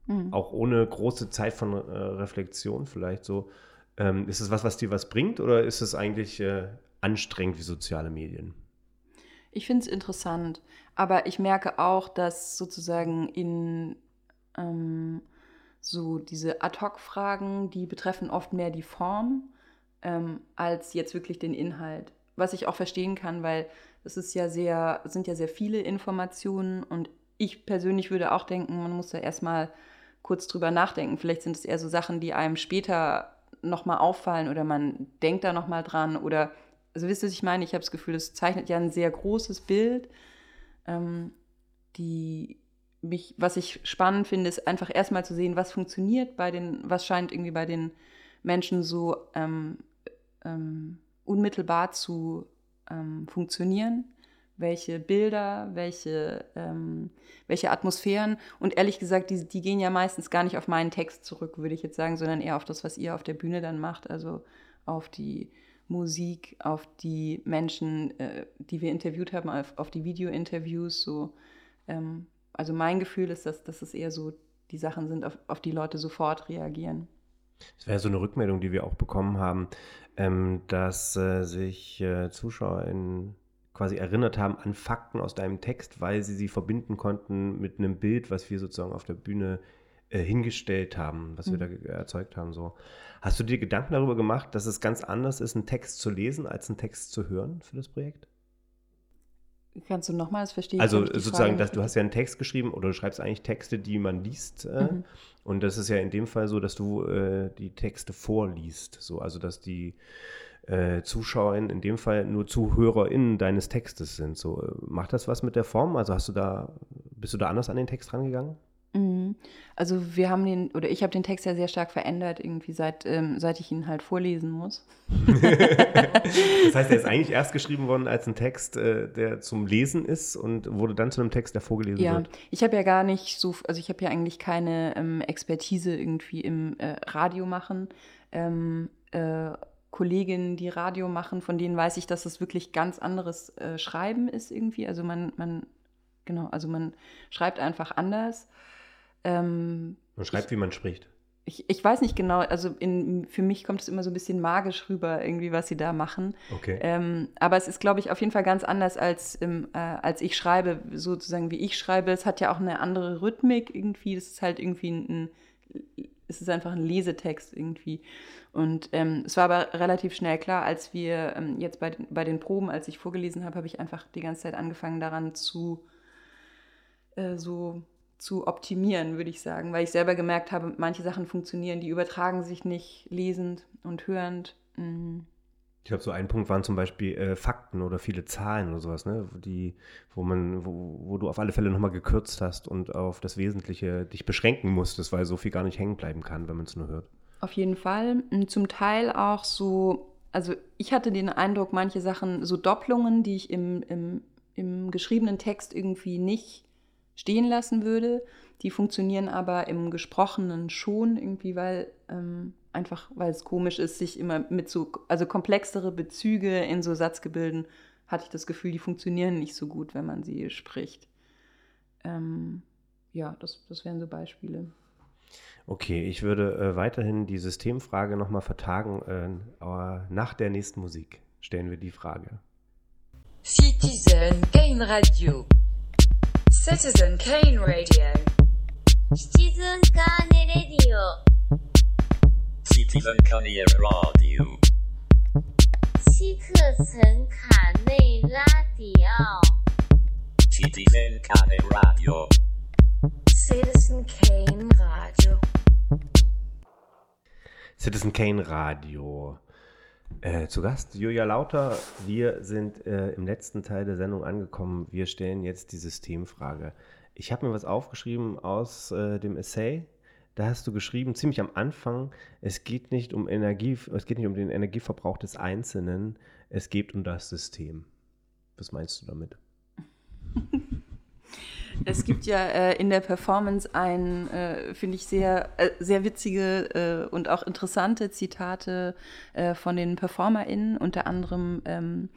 mhm. Auch ohne große Zeit von äh, Reflexion vielleicht so. Ähm, ist es was, was dir was bringt oder ist es eigentlich anstrengend wie soziale Medien? Ich finde es interessant, aber ich merke auch, dass sozusagen in ähm, so diese Ad-Hoc-Fragen, die betreffen oft mehr die Form ähm, als jetzt wirklich den Inhalt. Was ich auch verstehen kann, weil es ist ja sehr, sind ja sehr viele Informationen und ich persönlich würde auch denken, man muss da erstmal kurz drüber nachdenken. Vielleicht sind es eher so Sachen, die einem später nochmal auffallen oder man denkt da nochmal dran oder also wisst ihr, was ich meine? Ich habe das Gefühl, es zeichnet ja ein sehr großes Bild. Ähm, die mich, was ich spannend finde, ist einfach erstmal zu sehen, was funktioniert bei den, was scheint irgendwie bei den Menschen so ähm, ähm, unmittelbar zu ähm, funktionieren. Welche Bilder, welche, ähm, welche Atmosphären. Und ehrlich gesagt, die, die gehen ja meistens gar nicht auf meinen Text zurück, würde ich jetzt sagen, sondern eher auf das, was ihr auf der Bühne dann macht. Also auf die Musik, auf die Menschen, äh, die wir interviewt haben, auf, auf die Video-Interviews. So, ähm, also mein Gefühl ist, dass, dass es eher so die Sachen sind, auf, auf die Leute sofort reagieren. Das wäre so eine Rückmeldung, die wir auch bekommen haben, ähm, dass äh, sich äh, Zuschauer in quasi erinnert haben an Fakten aus deinem Text, weil sie sie verbinden konnten mit einem Bild, was wir sozusagen auf der Bühne äh, hingestellt haben, was mhm. wir da erzeugt haben. So. Hast du dir Gedanken darüber gemacht, dass es ganz anders ist, einen Text zu lesen, als einen Text zu hören für das Projekt? Kannst du nochmals verstehen? Also sozusagen, dass du hast ja einen Text geschrieben oder du schreibst eigentlich Texte, die man liest. Äh, mhm. Und das ist ja in dem Fall so, dass du äh, die Texte vorliest. So, also dass die äh, ZuschauerInnen in dem Fall nur ZuhörerInnen deines Textes sind. So, macht das was mit der Form? Also hast du da, bist du da anders an den Text rangegangen? Mhm. Also wir haben den, oder ich habe den Text ja sehr stark verändert, irgendwie seit, ähm, seit ich ihn halt vorlesen muss. (laughs) das heißt, er ist (laughs) eigentlich erst geschrieben worden als ein Text, äh, der zum Lesen ist und wurde dann zu einem Text, der vorgelesen ja, wird. Ja, ich habe ja gar nicht so, also ich habe ja eigentlich keine ähm, Expertise irgendwie im äh, Radio machen. Ähm, äh, Kolleginnen, die Radio machen, von denen weiß ich, dass es wirklich ganz anderes äh, Schreiben ist irgendwie. Also man, man, genau, also man schreibt einfach anders. Ähm, man schreibt, ich, wie man spricht. Ich, ich weiß nicht genau, also in, für mich kommt es immer so ein bisschen magisch rüber, irgendwie, was sie da machen. Okay. Ähm, aber es ist, glaube ich, auf jeden Fall ganz anders, als, ähm, äh, als ich schreibe, sozusagen wie ich schreibe. Es hat ja auch eine andere Rhythmik irgendwie. Das ist halt irgendwie ein, es ist einfach ein Lesetext irgendwie. Und ähm, es war aber relativ schnell klar, als wir ähm, jetzt bei, bei den Proben, als ich vorgelesen habe, habe ich einfach die ganze Zeit angefangen daran zu äh, so zu optimieren, würde ich sagen, weil ich selber gemerkt habe, manche Sachen funktionieren, die übertragen sich nicht lesend und hörend. Mhm. Ich glaube, so ein Punkt waren zum Beispiel äh, Fakten oder viele Zahlen oder sowas, ne? Die, wo man, wo, wo du auf alle Fälle nochmal gekürzt hast und auf das Wesentliche dich beschränken musstest, weil so viel gar nicht hängen bleiben kann, wenn man es nur hört. Auf jeden Fall. Zum Teil auch so, also ich hatte den Eindruck, manche Sachen, so Doppelungen, die ich im, im im geschriebenen Text irgendwie nicht stehen lassen würde. Die funktionieren aber im Gesprochenen schon irgendwie, weil ähm, einfach, weil es komisch ist, sich immer mit so, also komplexere Bezüge in so Satzgebilden, hatte ich das Gefühl, die funktionieren nicht so gut, wenn man sie spricht. Ähm, ja, das, das wären so Beispiele. Okay, ich würde äh, weiterhin die Systemfrage nochmal vertagen. Äh, aber nach der nächsten Musik stellen wir die Frage. Citizen Kane Radio. Citizen Kane Radio. Citizen Kane Radio. Citizen Kane Radio. Citizen Kane Radio. Citizen Kane Radio. Citizen Kane Radio. Citizen Kane Radio. Äh, zu Gast Julia Lauter. Wir sind äh, im letzten Teil der Sendung angekommen. Wir stellen jetzt die Systemfrage. Ich habe mir was aufgeschrieben aus äh, dem Essay. Da hast du geschrieben, ziemlich am Anfang, es geht nicht um Energie, es geht nicht um den Energieverbrauch des Einzelnen, es geht um das System. Was meinst du damit? (laughs) Es gibt ja äh, in der Performance ein, äh, finde ich, sehr, äh, sehr witzige äh, und auch interessante Zitate äh, von den PerformerInnen, unter anderem ähm,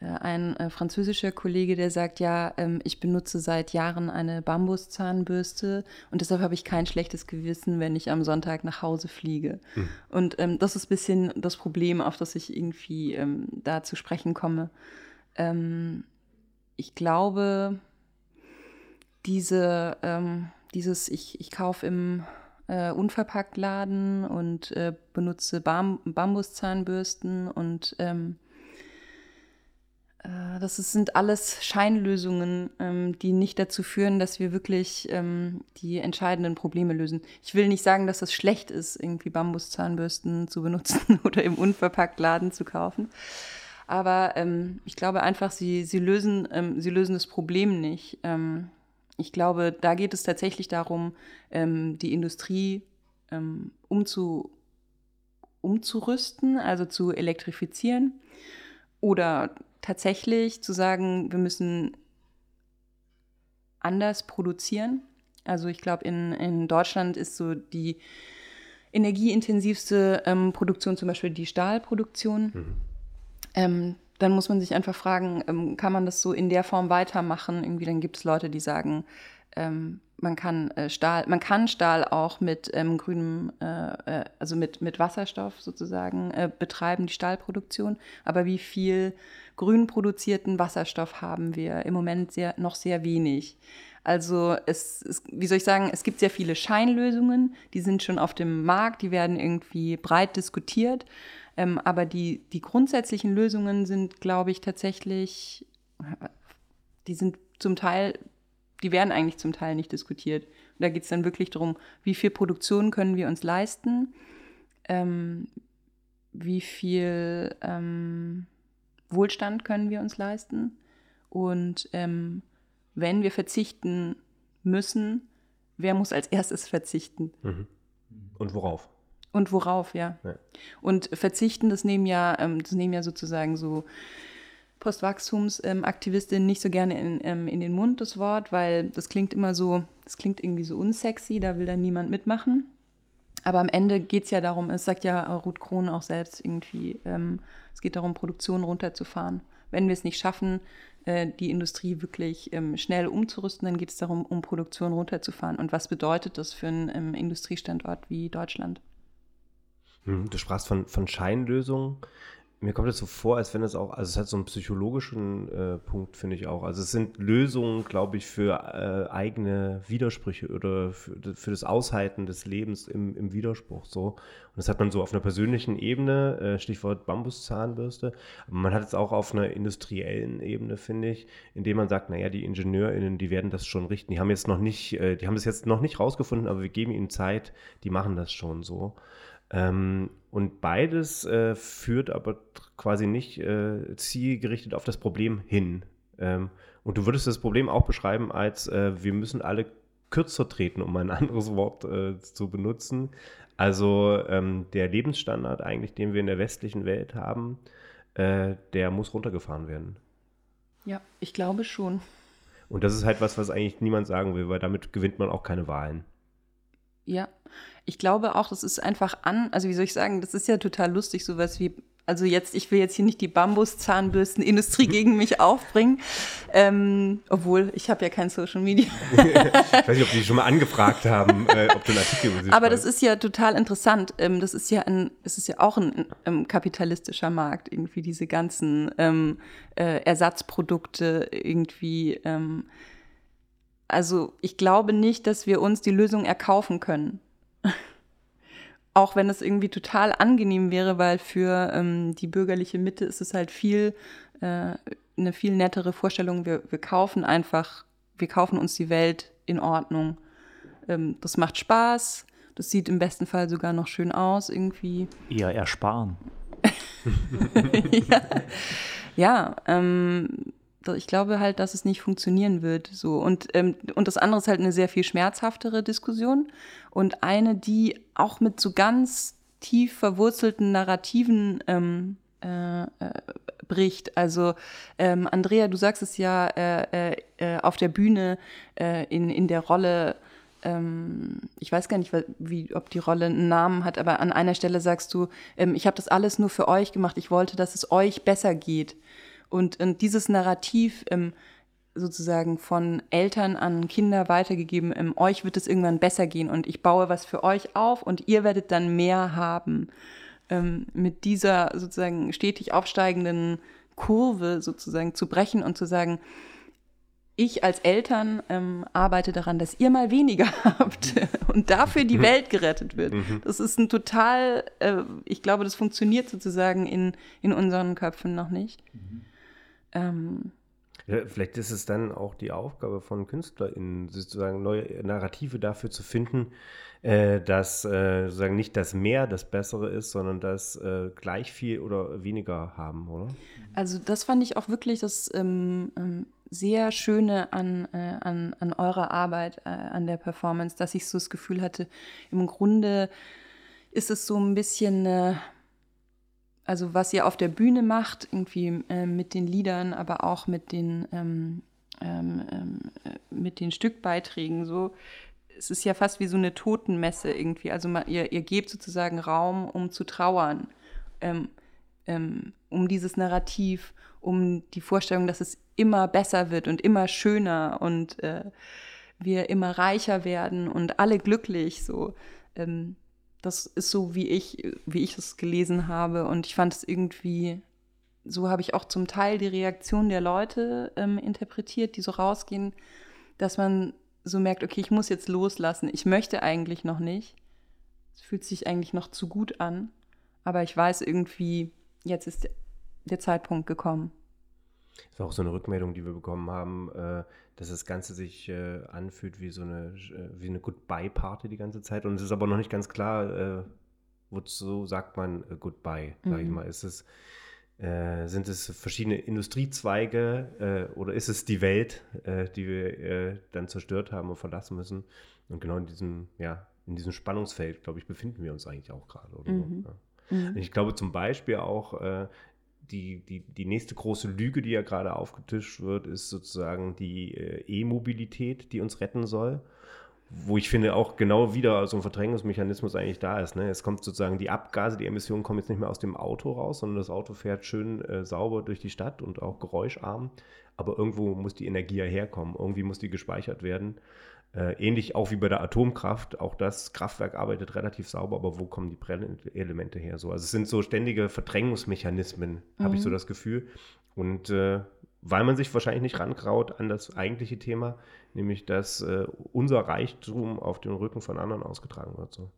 äh, ein französischer Kollege, der sagt, ja, ähm, ich benutze seit Jahren eine Bambuszahnbürste und deshalb habe ich kein schlechtes Gewissen, wenn ich am Sonntag nach Hause fliege. Und ähm, das ist ein bisschen das Problem, auf das ich irgendwie ähm, da zu sprechen komme. Ähm, ich glaube, diese, ähm, dieses, ich, ich kaufe im äh, Unverpacktladen und äh, benutze Bam Bambuszahnbürsten und ähm, äh, das ist, sind alles Scheinlösungen, ähm, die nicht dazu führen, dass wir wirklich ähm, die entscheidenden Probleme lösen. Ich will nicht sagen, dass es schlecht ist, irgendwie Bambuszahnbürsten zu benutzen (laughs) oder im Unverpacktladen zu kaufen. Aber ähm, ich glaube einfach, sie, sie, lösen, ähm, sie lösen das Problem nicht. Ich glaube, da geht es tatsächlich darum, ähm, die Industrie ähm, umzu, umzurüsten, also zu elektrifizieren oder tatsächlich zu sagen, wir müssen anders produzieren. Also ich glaube, in, in Deutschland ist so die energieintensivste ähm, Produktion zum Beispiel die Stahlproduktion. Ähm, dann muss man sich einfach fragen, ähm, kann man das so in der Form weitermachen? Irgendwie dann gibt es Leute, die sagen, ähm, man kann äh, Stahl, man kann Stahl auch mit ähm, grünem, äh, äh, also mit, mit Wasserstoff sozusagen äh, betreiben, die Stahlproduktion. Aber wie viel grün produzierten Wasserstoff haben wir? Im Moment sehr, noch sehr wenig. Also es, es, wie soll ich sagen, es gibt sehr viele Scheinlösungen, die sind schon auf dem Markt, die werden irgendwie breit diskutiert. Ähm, aber die, die grundsätzlichen Lösungen sind, glaube ich, tatsächlich, die sind zum Teil, die werden eigentlich zum Teil nicht diskutiert. Und da geht es dann wirklich darum, wie viel Produktion können wir uns leisten, ähm, wie viel ähm, Wohlstand können wir uns leisten und ähm, wenn wir verzichten müssen, wer muss als erstes verzichten? Und worauf? Und worauf, ja. Ja. Und verzichten, das nehmen ja, ähm, das nehmen ja sozusagen so Postwachstumsaktivistinnen nicht so gerne in, ähm, in den Mund, das Wort, weil das klingt immer so, das klingt irgendwie so unsexy, da will dann niemand mitmachen. Aber am Ende geht es ja darum, es sagt ja Ruth Krohn auch selbst irgendwie, ähm, es geht darum, Produktion runterzufahren. Wenn wir es nicht schaffen, äh, die Industrie wirklich ähm, schnell umzurüsten, dann geht es darum, um Produktion runterzufahren. Und was bedeutet das für einen ähm, Industriestandort wie Deutschland? Hm, Du sprachst von, von Scheinlösungen. Mir kommt es so vor, als wenn es auch, also es hat so einen psychologischen äh, Punkt, finde ich auch. Also es sind Lösungen, glaube ich, für äh, eigene Widersprüche oder für, für das Aushalten des Lebens im, im Widerspruch so. Und das hat man so auf einer persönlichen Ebene, äh, Stichwort Bambuszahnbürste. Aber man hat es auch auf einer industriellen Ebene, finde ich, indem man sagt, naja, die IngenieurInnen, die werden das schon richten. Die haben jetzt noch nicht, äh, die haben das jetzt noch nicht rausgefunden, aber wir geben ihnen Zeit, die machen das schon so. Ähm, und beides äh, führt aber quasi nicht äh, zielgerichtet auf das Problem hin. Ähm, und du würdest das Problem auch beschreiben als, äh, wir müssen alle kürzer treten, um ein (laughs) anderes Wort äh, zu benutzen. Also ähm, der Lebensstandard eigentlich, den wir in der westlichen Welt haben, äh, der muss runtergefahren werden. Ja, ich glaube schon. Und das ist halt was, was eigentlich niemand sagen will, weil damit gewinnt man auch keine Wahlen. Ja, ich glaube auch, das ist einfach an, also wie soll ich sagen, das ist ja total lustig, sowas wie, also jetzt, ich will jetzt hier nicht die Bambuszahnbürstenindustrie (laughs) gegen mich aufbringen, ähm, obwohl ich habe ja kein Social Media. (laughs) ich weiß nicht, ob die schon mal angefragt haben, äh, ob du einen Artikel über sie Aber das ist ja total interessant. Ähm, das ist ja ein, es ist ja auch ein ähm, kapitalistischer Markt, irgendwie diese ganzen ähm, äh, Ersatzprodukte irgendwie. Ähm, also ich glaube nicht, dass wir uns die Lösung erkaufen können. (laughs) Auch wenn es irgendwie total angenehm wäre, weil für ähm, die bürgerliche Mitte ist es halt viel, äh, eine viel nettere Vorstellung. Wir, wir kaufen einfach, wir kaufen uns die Welt in Ordnung. Ähm, das macht Spaß. Das sieht im besten Fall sogar noch schön aus irgendwie. Eher ersparen. (laughs) ja, ja ähm, ich glaube halt, dass es nicht funktionieren wird. So. Und, ähm, und das andere ist halt eine sehr viel schmerzhaftere Diskussion und eine, die auch mit so ganz tief verwurzelten Narrativen ähm, äh, äh, bricht. Also ähm, Andrea, du sagst es ja äh, äh, auf der Bühne äh, in, in der Rolle ähm, ich weiß gar nicht, wie, ob die Rolle einen Namen hat, aber an einer Stelle sagst du, ähm, ich habe das alles nur für euch gemacht, ich wollte, dass es euch besser geht. Und, und dieses Narrativ ähm, sozusagen von Eltern an Kinder weitergegeben, ähm, euch wird es irgendwann besser gehen und ich baue was für euch auf und ihr werdet dann mehr haben. Ähm, mit dieser sozusagen stetig aufsteigenden Kurve sozusagen zu brechen und zu sagen, ich als Eltern ähm, arbeite daran, dass ihr mal weniger (laughs) habt und dafür die mhm. Welt gerettet wird. Mhm. Das ist ein total, äh, ich glaube, das funktioniert sozusagen in, in unseren Köpfen noch nicht. Mhm. Ähm, ja, vielleicht ist es dann auch die Aufgabe von KünstlerInnen, sozusagen neue Narrative dafür zu finden, äh, dass äh, sozusagen nicht das Mehr das Bessere ist, sondern das äh, gleich viel oder weniger haben, oder? Also das fand ich auch wirklich das ähm, ähm, sehr Schöne an, äh, an, an eurer Arbeit, äh, an der Performance, dass ich so das Gefühl hatte, im Grunde ist es so ein bisschen also was ihr auf der Bühne macht, irgendwie äh, mit den Liedern, aber auch mit den, ähm, ähm, ähm, äh, mit den Stückbeiträgen so, es ist ja fast wie so eine Totenmesse irgendwie. Also man, ihr, ihr gebt sozusagen Raum, um zu trauern, ähm, ähm, um dieses Narrativ, um die Vorstellung, dass es immer besser wird und immer schöner und äh, wir immer reicher werden und alle glücklich so. Das ist so, wie ich, wie ich es gelesen habe. Und ich fand es irgendwie, so habe ich auch zum Teil die Reaktion der Leute ähm, interpretiert, die so rausgehen, dass man so merkt, okay, ich muss jetzt loslassen. Ich möchte eigentlich noch nicht. Es fühlt sich eigentlich noch zu gut an. Aber ich weiß irgendwie, jetzt ist der Zeitpunkt gekommen. Das war auch so eine Rückmeldung, die wir bekommen haben, äh, dass das Ganze sich äh, anfühlt wie so eine, äh, wie eine Goodbye-Party die ganze Zeit. Und es ist aber noch nicht ganz klar, äh, wozu sagt man äh, Goodbye, sag mhm. ich mal. Ist es, äh, sind es verschiedene Industriezweige oder ist es die Welt, die wir dann zerstört haben und verlassen müssen? Und genau in diesem, ja, in diesem Spannungsfeld, glaube ich, befinden wir uns eigentlich auch gerade. Mhm. Ja. mhm. Ich glaube zum Beispiel auch, die, die, die nächste große Lüge, die ja gerade aufgetischt wird, ist sozusagen die äh, E-Mobilität, die uns retten soll. Wo ich finde, auch genau wieder so ein Verdrängungsmechanismus eigentlich da ist. Ne? Es kommt sozusagen die Abgase, die Emissionen kommen jetzt nicht mehr aus dem Auto raus, sondern das Auto fährt schön äh, sauber durch die Stadt und auch geräuscharm. Aber irgendwo muss die Energie ja herkommen, irgendwie muss die gespeichert werden. Äh, ähnlich auch wie bei der Atomkraft, auch das Kraftwerk arbeitet relativ sauber, aber wo kommen die Brennelemente her? So, also es sind so ständige Verdrängungsmechanismen, mhm. habe ich so mhm. das Gefühl. Und äh, weil man sich wahrscheinlich nicht rankraut an das eigentliche Thema, nämlich dass äh, unser Reichtum auf den Rücken von anderen ausgetragen wird. So.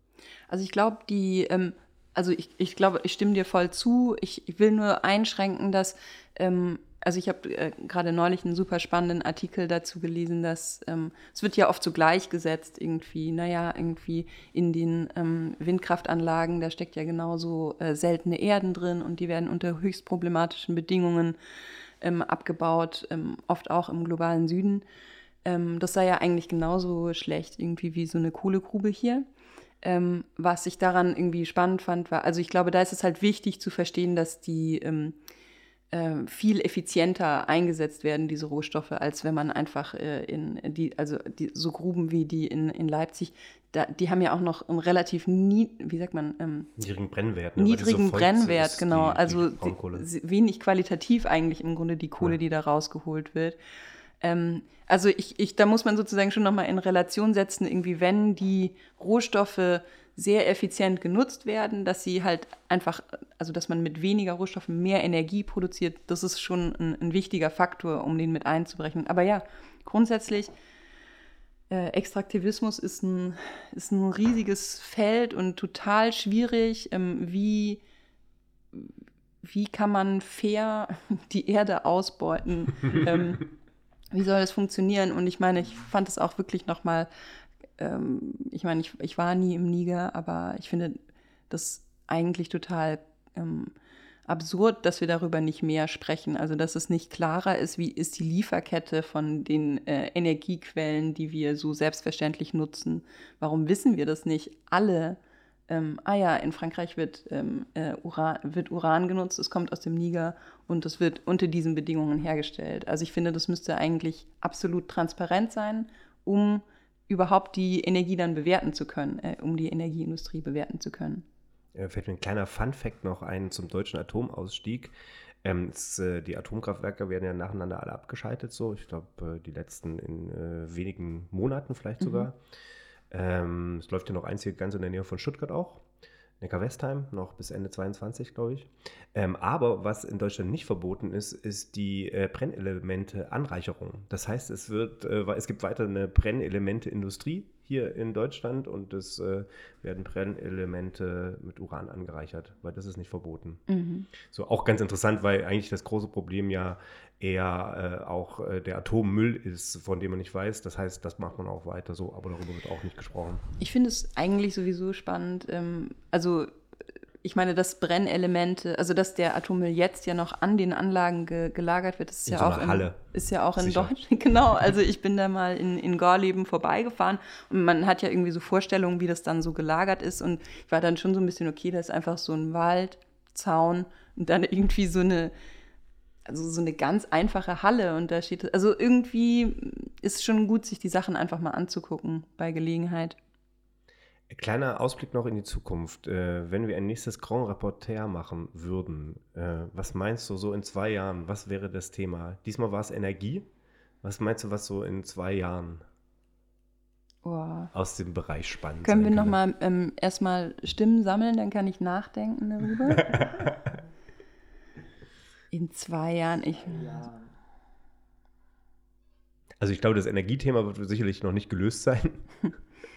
Also ich glaube, die, ähm, also ich, ich glaube, ich stimme dir voll zu. Ich, ich will nur einschränken, dass ähm, also ich habe äh, gerade neulich einen super spannenden Artikel dazu gelesen, dass ähm, es wird ja oft so gleichgesetzt irgendwie, naja, irgendwie in den ähm, Windkraftanlagen, da steckt ja genauso äh, seltene Erden drin und die werden unter höchst problematischen Bedingungen ähm, abgebaut, ähm, oft auch im globalen Süden. Ähm, das sei ja eigentlich genauso schlecht irgendwie wie so eine Kohlegrube hier. Ähm, was ich daran irgendwie spannend fand, war, also ich glaube, da ist es halt wichtig zu verstehen, dass die äh, viel effizienter eingesetzt werden, diese Rohstoffe, als wenn man einfach äh, in die, also die, so Gruben wie die in, in Leipzig, da, die haben ja auch noch einen relativ nie, wie sagt man, ähm, Niedrigen Brennwert. Ne? so niedrigen feucht Brennwert, genau. die- also die- wenig qualitativ eigentlich im Grunde die Kohle, Ja. die da rausgeholt wird. Ähm, also ich, ich, da muss man sozusagen schon nochmal in Relation setzen, irgendwie, wenn die Rohstoffe sehr effizient genutzt werden, dass sie halt einfach, also dass man mit weniger Rohstoffen mehr Energie produziert, das ist schon ein, ein wichtiger Faktor, um den mit einzuberechnen. Aber ja, grundsätzlich äh, Extraktivismus ist ein, ist ein riesiges Feld und total schwierig. Ähm, wie, wie kann man fair (laughs) die Erde ausbeuten? ähm, wie soll das funktionieren? Und ich meine, ich fand es auch wirklich nochmal, ähm, ich meine, ich, ich war nie im Niger, aber ich finde das eigentlich total ähm, absurd, dass wir darüber nicht mehr sprechen. Also, dass es nicht klarer ist, wie ist die Lieferkette von den äh, Energiequellen, die wir so selbstverständlich nutzen. Warum wissen wir das nicht? Alle, ähm, ah ja, in Frankreich wird, ähm, äh, Uran, wird Uran genutzt, es kommt aus dem Niger und es wird unter diesen Bedingungen hergestellt. Also ich finde, das müsste eigentlich absolut transparent sein, um überhaupt die Energie dann bewerten zu können, äh, um die Energieindustrie bewerten zu können. Äh, fällt mir ein kleiner Fun-Fact noch ein zum deutschen Atomausstieg. Ähm, es, äh, die Atomkraftwerke werden ja nacheinander alle abgeschaltet, so. Ich glaube, äh, die letzten in äh, wenigen Monaten vielleicht sogar. Ähm, es läuft ja noch eins hier ganz in der Nähe von Stuttgart auch. Neckar-Westheim, noch bis Ende 22, glaube ich. Ähm, aber was in Deutschland nicht verboten ist, ist die äh, Brennelemente-Anreicherung. Das heißt, es, wird, äh, es gibt weiter eine Brennelemente-Industrie hier in Deutschland und es äh, werden Brennelemente mit Uran angereichert, weil das ist nicht verboten. So auch ganz interessant, weil eigentlich das große Problem ja eher äh, auch äh, der Atommüll ist, von dem man nicht weiß. Das heißt, das macht man auch weiter so, aber darüber wird auch nicht gesprochen. Ich finde es eigentlich sowieso spannend. Ähm, also ich meine, dass Brennelemente, also dass der Atommüll jetzt ja noch an den Anlagen ge gelagert wird, das ist In ja so auch in, Halle. ist ja auch in Sicher. Deutschland. (laughs) Genau, also ich bin da mal in, in Gorleben vorbeigefahren und man hat ja irgendwie so Vorstellungen, wie das dann so gelagert ist und ich war dann schon so ein bisschen, okay, da ist einfach so ein Wald, Zaun und dann irgendwie so eine, also so eine ganz einfache Halle und da steht, also irgendwie ist schon gut, sich die Sachen einfach mal anzugucken bei Gelegenheit. Kleiner Ausblick noch in die Zukunft. Äh, wenn wir ein nächstes Grand Reporter machen würden, äh, was meinst du so in zwei Jahren? Was wäre das Thema? Diesmal war es Energie. Was meinst du, was so in zwei Jahren Oh. aus dem Bereich spannend Können wir nochmal ähm, erstmal Stimmen sammeln, dann kann ich nachdenken darüber. (laughs) In zwei Jahren, ich. Also ich glaube, das Energiethema wird sicherlich noch nicht gelöst sein. (laughs)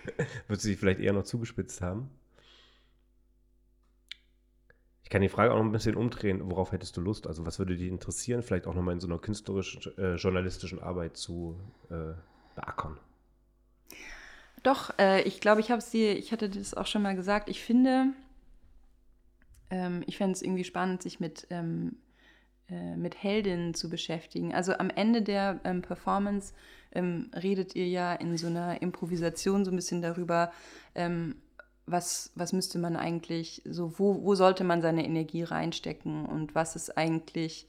(laughs) wird sich vielleicht eher noch zugespitzt haben. Ich kann die Frage auch noch ein bisschen umdrehen. Worauf hättest du Lust? Also was würde dich interessieren? Vielleicht auch nochmal in so einer künstlerischen, äh, journalistischen Arbeit zu äh, beackern. Doch, äh, ich glaube, ich habe dir, ich hatte das auch schon mal gesagt. Ich finde, ähm, ich fände es irgendwie spannend, sich mit, ähm, äh, mit Heldinnen zu beschäftigen. Also am Ende der ähm, Performance ähm, redet ihr ja in so einer Improvisation so ein bisschen darüber, ähm, was, was müsste man eigentlich, so wo, wo sollte man seine Energie reinstecken und was ist eigentlich,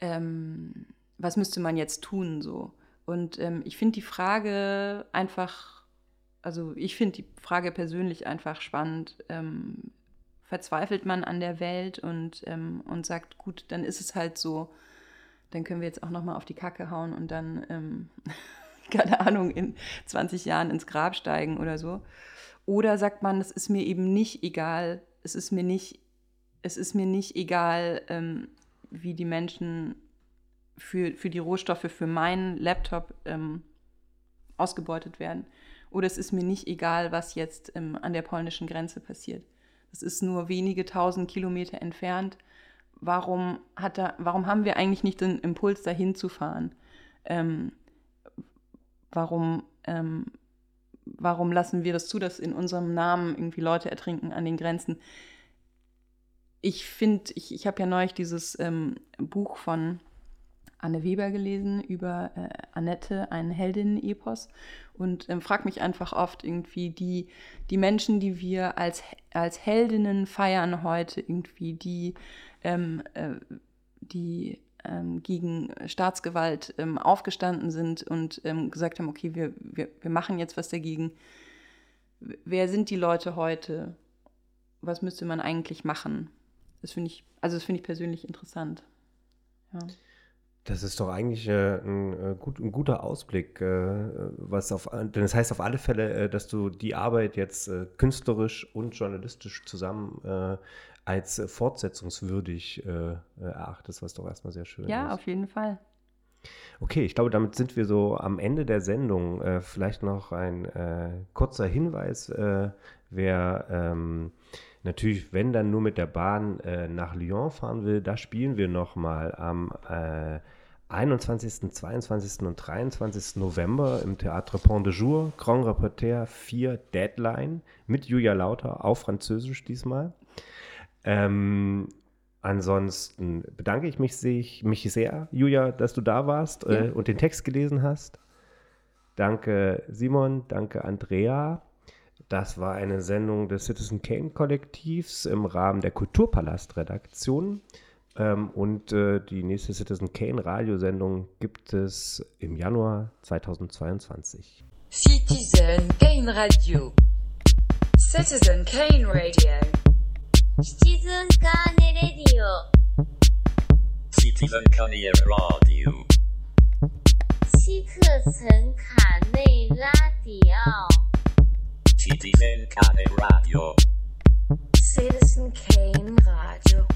ähm, was müsste man jetzt tun so. Und ähm, ich finde die Frage einfach, also ich finde die Frage persönlich einfach spannend. Ähm, verzweifelt man an der Welt und, ähm, und sagt, gut, dann ist es halt so, dann können wir jetzt auch nochmal auf die Kacke hauen und dann, ähm, (laughs) keine Ahnung, in 20 Jahren ins Grab steigen oder so. Oder sagt man, es ist mir eben nicht egal, es ist mir nicht, es ist mir nicht egal, ähm, wie die Menschen für, für die Rohstoffe für meinen Laptop ähm, ausgebeutet werden. Oder es ist mir nicht egal, was jetzt ähm, an der polnischen Grenze passiert. Das ist nur wenige tausend Kilometer entfernt. Warum, hat da, warum haben wir eigentlich nicht den Impuls, dahin zu fahren? Ähm, warum, ähm, warum lassen wir das zu, dass in unserem Namen irgendwie Leute ertrinken an den Grenzen? Ich finde, ich, ich habe ja neulich dieses ähm, Buch von Anne Weber gelesen über äh, Annette, ein Heldinnen-Epos und ähm, frage mich einfach oft irgendwie die, die Menschen, die wir als, als Heldinnen feiern heute irgendwie, die ähm, äh, die ähm, gegen Staatsgewalt ähm, aufgestanden sind und ähm, gesagt haben, okay, wir, wir, wir machen jetzt was dagegen. Wer sind die Leute heute? Was müsste man eigentlich machen? Das finde ich, also das finde ich persönlich interessant. Ja. Das ist doch eigentlich äh, ein, äh, gut, ein, guter Ausblick, äh, was auf, denn das heißt auf alle Fälle, äh, dass du die Arbeit jetzt äh, künstlerisch und journalistisch zusammen äh, als fortsetzungswürdig erachtest, was doch erstmal sehr schön ja, ist. Ja, auf jeden Fall. Okay, ich glaube, damit sind wir so am Ende der Sendung. vielleicht noch ein kurzer Hinweis, wer ähm, natürlich, wenn dann nur mit der Bahn äh, nach Lyon fahren will, da spielen wir nochmal am äh, 21., 22. und 23. November im Théâtre Pont de Jour, Grand Repertoire 4 Deadline mit Julia Lauter, auf Französisch diesmal. Ähm, ansonsten bedanke ich mich, ich mich sehr, Julia, dass du da warst äh, ja. und den Text gelesen hast. Danke Simon, danke Andrea. Das war eine Sendung des Citizen Kane Kollektivs im Rahmen der Kulturpalast-Redaktion. Ähm, und äh, die nächste Citizen Kane Radiosendung gibt es im Januar 2022. Citizen Kane Radio. Citizen Kane Radio. Citizen Kane Radio. Citizen Kane Radio. Citizen Kane Radio. Citizen Kane Radio. Citizen Kane Radio.